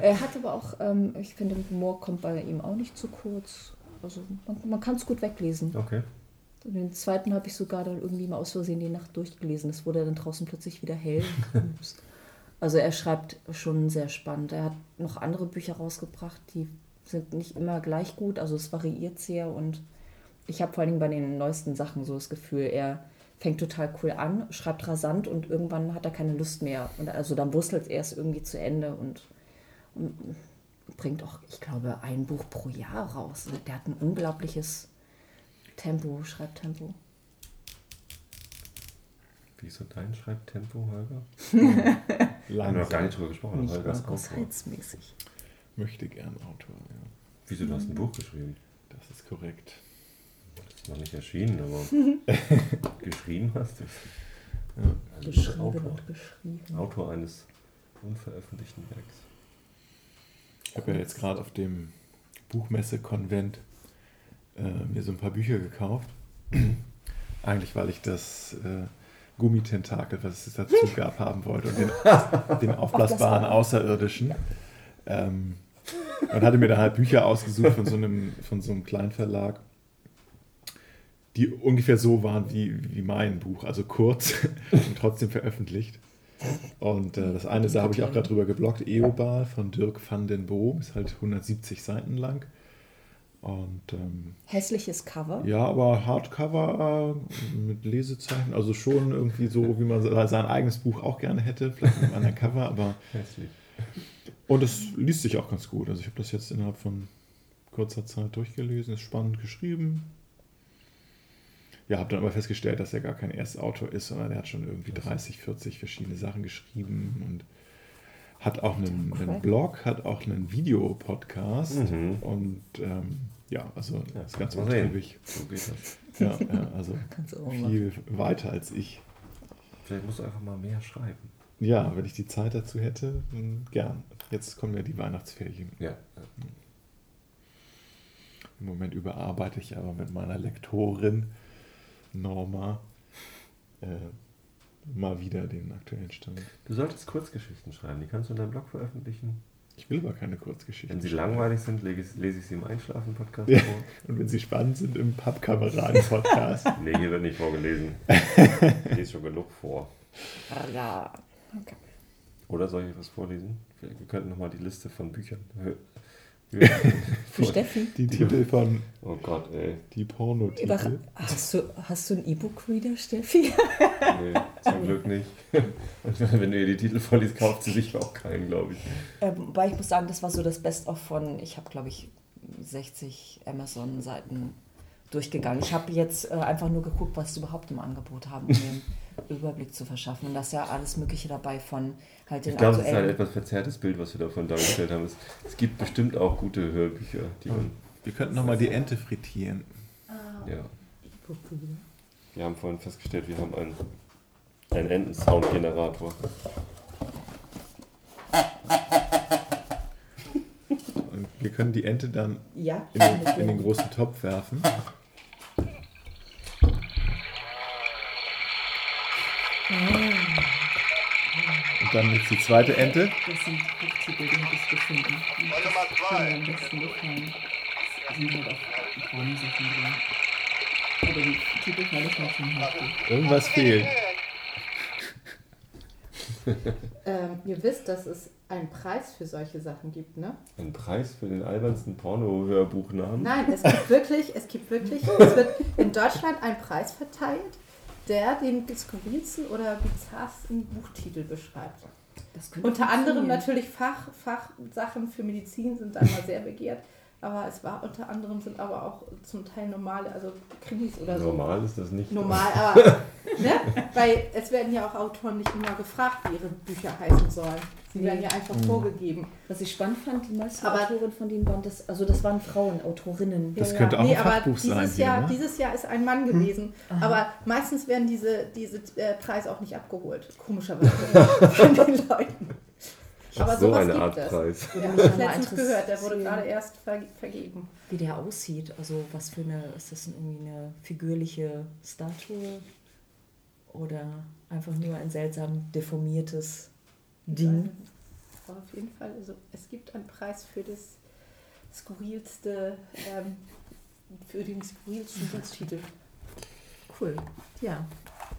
Er hat aber auch, ähm, ich finde, Humor kommt bei ihm auch nicht zu kurz. Also man, man kann es gut weglesen. Okay. Und den zweiten habe ich sogar dann irgendwie mal aus Versehen die Nacht durchgelesen. Es wurde dann draußen plötzlich wieder hell. Also er schreibt schon sehr spannend. Er hat noch andere Bücher rausgebracht, die sind nicht immer gleich gut. Also es variiert sehr und ich habe vor allen Dingen bei den neuesten Sachen so das Gefühl, er fängt total cool an, schreibt rasant und irgendwann hat er keine Lust mehr. Und also dann wurstelt er es irgendwie zu Ende und, und bringt auch, ich glaube, ein Buch pro Jahr raus. Der hat ein unglaubliches Tempo, Schreibtempo. Wie ist so dein Schreibtempo, Holger? Haben wir noch gar nicht drüber gesprochen. Nicht Holger ist Autor. Möchte gern Autor, ja. Wieso, du hast ein Buch geschrieben? Das ist korrekt. Noch nicht erschienen, aber geschrieben hast du es. Ja. Also Geschrieben Autor. und geschrieben. Autor eines unveröffentlichten Werks. Ich habe ja jetzt gerade auf dem Buchmesse-Konvent äh, mir so ein paar Bücher gekauft. Eigentlich, weil ich das äh, Gummitentakel, was es dazu gab, haben wollte und den, den aufblasbaren Außerirdischen. Ähm, und hatte mir da halt Bücher ausgesucht von so einem, von so einem Kleinverlag, die ungefähr so waren wie, wie mein Buch, also kurz und trotzdem veröffentlicht. Und äh, das eine, da habe ich auch gerade drüber geblockt, Eobal von Dirk van den Boom, ist halt 170 Seiten lang. Und ähm, Hässliches Cover. ja, aber Hardcover äh, mit Lesezeichen, also schon irgendwie so, wie man sein eigenes Buch auch gerne hätte, vielleicht mit einem anderen Cover, aber Hässlich. und es liest sich auch ganz gut. Also ich habe das jetzt innerhalb von kurzer Zeit durchgelesen, ist spannend geschrieben. Ja, habe dann aber festgestellt, dass er gar kein Erstautor ist, sondern er hat schon irgendwie 30, 40 verschiedene Sachen geschrieben und hat auch einen, einen Blog, hat auch einen Videopodcast Mhm. und ähm, ja, also Ja, ist ganz umtriebig. So geht das. Ja, ja, also viel weiter als ich. Vielleicht musst du einfach mal mehr schreiben. Ja, wenn ich die Zeit dazu hätte, gern. Jetzt kommen ja die Weihnachtsferien. Ja. Im Moment überarbeite ich aber mit meiner Lektorin Norma äh, mal wieder den aktuellen Stand. Du solltest Kurzgeschichten schreiben. Die kannst du in deinem Blog veröffentlichen. Ich will aber keine Kurzgeschichten. Wenn sie schreiben. langweilig sind, lese ich, lese ich sie im Einschlafen-Podcast Ja. vor. Und wenn sie spannend sind, im Pappkameraden-Podcast. Nee, hier wird nicht vorgelesen. Ich lese schon genug vor. Okay. Oder soll ich was vorlesen? Wir könnten nochmal die Liste von Büchern. Für Steffi. die Titel von Oh Gott, ey. die Über, Pornotitel. hast, du, hast du ein E-Book-Reader, Steffi? Nee, zum Glück nicht. Und wenn du ihr die Titel vorliest, kauft sie sich auch keinen, glaube ich. Ähm, wobei ich muss sagen, das war so das Best-of von, ich habe glaube ich 60 Amazon-Seiten durchgegangen. Ich habe jetzt äh, einfach nur geguckt, was sie überhaupt im Angebot haben. Überblick zu verschaffen. Und da ist ja alles Mögliche dabei von halt den Ich glaube, es ist ein aktuellen. etwas verzerrtes Bild, was wir davon dargestellt haben. Es, es gibt bestimmt auch gute Hörbücher, die man. Wir könnten nochmal die Ente frittieren. Ja. Wir haben vorhin festgestellt, wir haben einen, einen Entensoundgenerator. Und wir können die Ente dann ja, in den, in den großen Topf werfen. Dann jetzt die zweite Ente. Das sind Buchtitel, die habe ich gefunden. Die zwei. mir am besten gefallen. Da sind halt auch braune Sachen drin. Aber die Titel fand ich noch schon heftig. Irgendwas fehlt. Ähm, ihr wisst, dass es einen Preis für solche Sachen gibt, ne? Ein Preis für den albernsten Porno-Hörbuchnamen? Nein, es gibt wirklich, es gibt wirklich, es wird in Deutschland ein Preis verteilt, der den skurrilsten oder bizarrsten Buchtitel beschreibt. Unter anderem natürlich Fach, Fachsachen für Medizin sind da immer sehr begehrt, aber es war unter anderem sind aber auch zum Teil normale, also Krimis oder so. Normal ist das nicht. Normal, aber ne? weil es werden ja auch Autoren nicht immer gefragt, wie ihre Bücher heißen sollen. Sie werden ja einfach vorgegeben. Was ich spannend fand, die meisten Aber- Autorinnen von denen waren das, also das waren Frauen, Autorinnen. Das könnte auch ein aber Fachbuch dieses sein hier, Jahr, ne? Dieses Jahr ist ein Mann gewesen, aber meistens werden diese, diese äh, Preise auch nicht abgeholt, komischerweise von den Leuten. Aber so sowas eine gibt Art es. Preis. Ja, ich mal letztens gehört, der wurde gerade erst ver vergeben. Wie der aussieht. Also was für eine, ist das irgendwie eine figürliche Statue? Oder einfach nur ein seltsam deformiertes Ding? Aber auf jeden Fall, also es gibt einen Preis für das skurrilste, ähm, für den skurrilsten Buchtitel. Cool. Ja.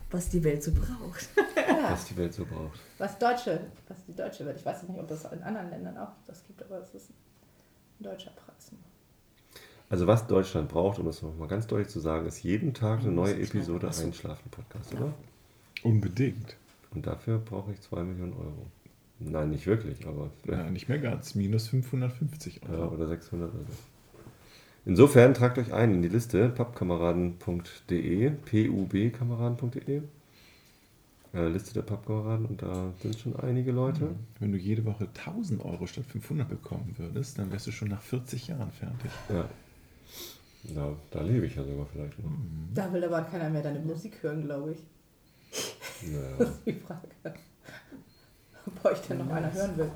Was die Welt so braucht. Ja, Was die Welt so braucht. was Deutsche, was die deutsche Welt. Ich weiß nicht, ob das in anderen Ländern auch das gibt, aber es ist ein deutscher Preis. Also was Deutschland braucht, um das nochmal ganz deutlich zu sagen, ist jeden Tag eine neue. Episode. Einschlafen-Podcast, oder? Unbedingt. Und dafür brauche ich 2 Millionen Euro. Nein, nicht wirklich, aber Ja, nicht mehr ganz. Minus 550 ja, Euro. oder 600 oder so. Insofern tragt euch ein in die Liste pappkameraden.de, pubkameraden.de, äh, Liste der Pappkameraden und da sind schon einige Leute. Wenn du jede Woche 1000 Euro statt 500 bekommen würdest, dann wärst du schon nach 40 Jahren fertig. Ja. Na, da lebe ich ja sogar vielleicht noch. Da will aber keiner mehr deine Musik hören, glaube ich. Naja. Das ist die Frage. Ob euch denn noch einer hören will.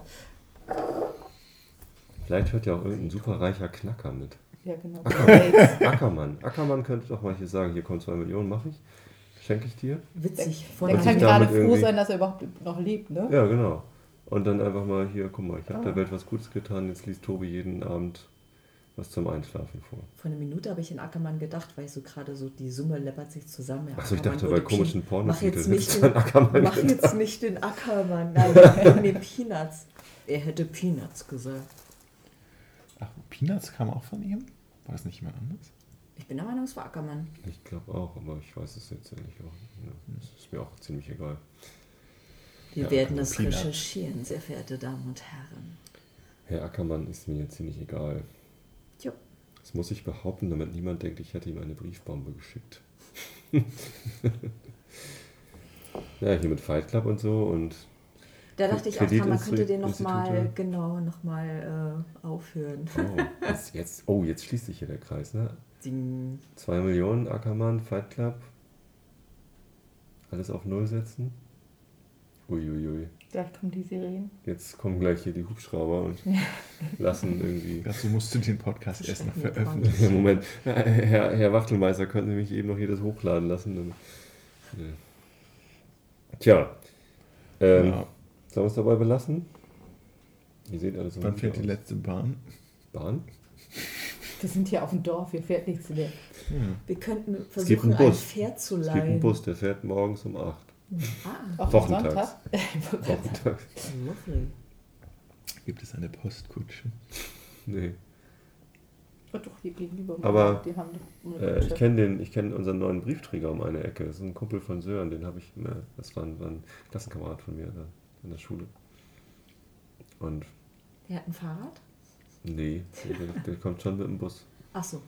Vielleicht hört ja auch irgendein superreicher Knacker mit. Ja, genau. Ackermann. Ackermann könnte doch mal hier sagen, hier kommen 2 Millionen, mache ich. Schenke ich dir. Witzig. Von Der Und kann gerade froh irgendwie- sein, dass er überhaupt noch lebt, ne? Ja, genau. Und dann einfach mal hier, guck mal, ich habe Ah. der Welt was Gutes getan, jetzt liest Tobi jeden Abend was zum Einschlafen vor. Vor einer Minute habe ich in Ackermann gedacht, weil ich so gerade so, die Summe läppert sich zusammen. Ja, Achso, ich dachte, bei wurde komischen Pien- Mach jetzt nicht den, an Ackermann mach gedacht. jetzt nicht den Ackermann. Nein, nee, Peanuts. Er hätte Peanuts gesagt. Ach, Peanuts kam auch von ihm? War das nicht jemand anderes? Ich bin der Meinung, es war Ackermann. Ich glaube auch, aber ich weiß es jetzt ehrlich auch. Das ist mir auch ziemlich egal. Wir Ja, werden das Peanuts. recherchieren, sehr verehrte Damen und Herren. Herr Ackermann ist mir ziemlich egal. Jo. Das muss ich behaupten, damit niemand denkt, ich hätte ihm eine Briefbombe geschickt. ja, hier mit Fight Club und so und Da dachte ich auch, man könnte den nochmal, genau, nochmal äh, aufhören. oh, jetzt, jetzt, oh, jetzt schließt sich hier der Kreis, ne? Ding. 2 Millionen, Ackermann, Fight Club. Alles auf Null setzen. Uiuiui. Gleich kommen die Sirenen. Jetzt kommen gleich hier die Hubschrauber und lassen irgendwie. Dazu musst du den Podcast erst noch veröffentlichen. Ja, Moment, Herr, Herr Wachtelmeister, könnten Sie mich eben noch hier das hochladen lassen? Tja, ähm, Ja, sollen wir es dabei belassen? Ihr seht alles wann fährt die letzte Bahn? Bahn? Wir sind hier auf dem Dorf, hier fährt nichts mehr. Wir könnten versuchen, einen ein Bus. Pferd zu Es leihen. gibt einen Bus, der fährt morgens um 8. Ah, Auch am Wochentags. Sonntag. Wochentags. Gibt es eine Postkutsche? Nee. Und doch hier gegenüber. Aber, die haben eine Äh, ich kenne den, ich kenne unseren neuen Briefträger um eine Ecke. Das ist ein Kumpel von Sören, den habe ich, äh, das war ein, war ein Klassenkamerad von mir da in der Schule. Und Der hat ein Fahrrad? Nee, der, der kommt schon mit dem Bus. Ach so.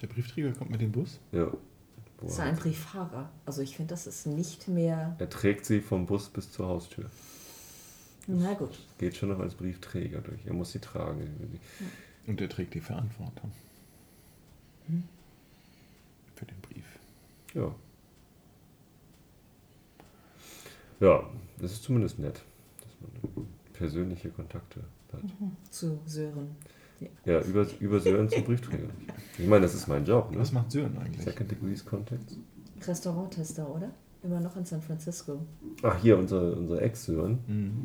Der Briefträger kommt mit dem Bus? Ja. wo Das ist er, ein Brieffahrer. Also ich finde, das ist nicht mehr. er trägt sie vom Bus bis zur Haustür. Na gut. Geht schon noch als Briefträger durch. Er muss sie tragen. Und er trägt die Verantwortung. Für den Brief. Ja. Ja, das ist zumindest nett, dass man persönliche Kontakte hat. Zu Sören. Ja, über, über Sören zum Briefträger. Ich meine, das ist mein Job. Ne? Was macht Sören eigentlich? Second Degrees Contacts. Restauranttester, oder? Immer noch in San Francisco. Ach, hier, unser, unser Ex-Sören, Mhm.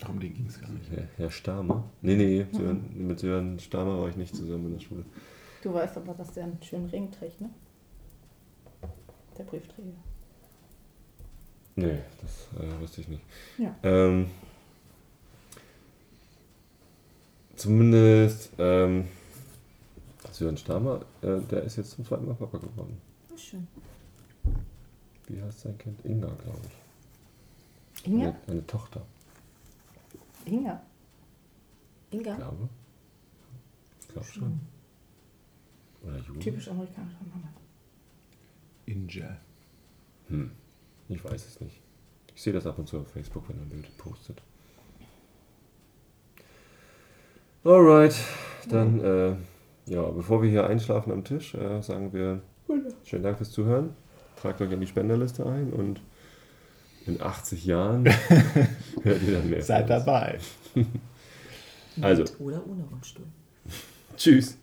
Darum ging es gar nicht. Herr, Herr Stamer. Nee, nee, Sören, mit Sören Stamer war ich nicht zusammen in der Schule. Du weißt aber, dass der einen schönen Ring trägt, ne? Der Briefträger. Nee, das äh, wusste ich nicht. Ja. Ähm, zumindest ähm, Sören Stamer, äh, der ist jetzt zum zweiten Mal Papa geworden. Schön. Wie heißt sein Kind? Inga, glaube ich. Inga? Eine, eine Tochter, Inga. Inga? glaube ich. glaube schon. Oder Julia? Typisch amerikanischer Name. Inja. Hm. Ich weiß es nicht. Ich sehe das ab und zu auf Facebook, wenn er Bild postet. Alright, dann, äh, ja, bevor wir hier einschlafen am Tisch, äh, sagen wir schönen Dank fürs Zuhören. Tragt euch in die Spenderliste ein und in 80 Jahren hört ihr dann mehr. Seid dabei. Also, Mit oder ohne Rollstuhl. tschüss.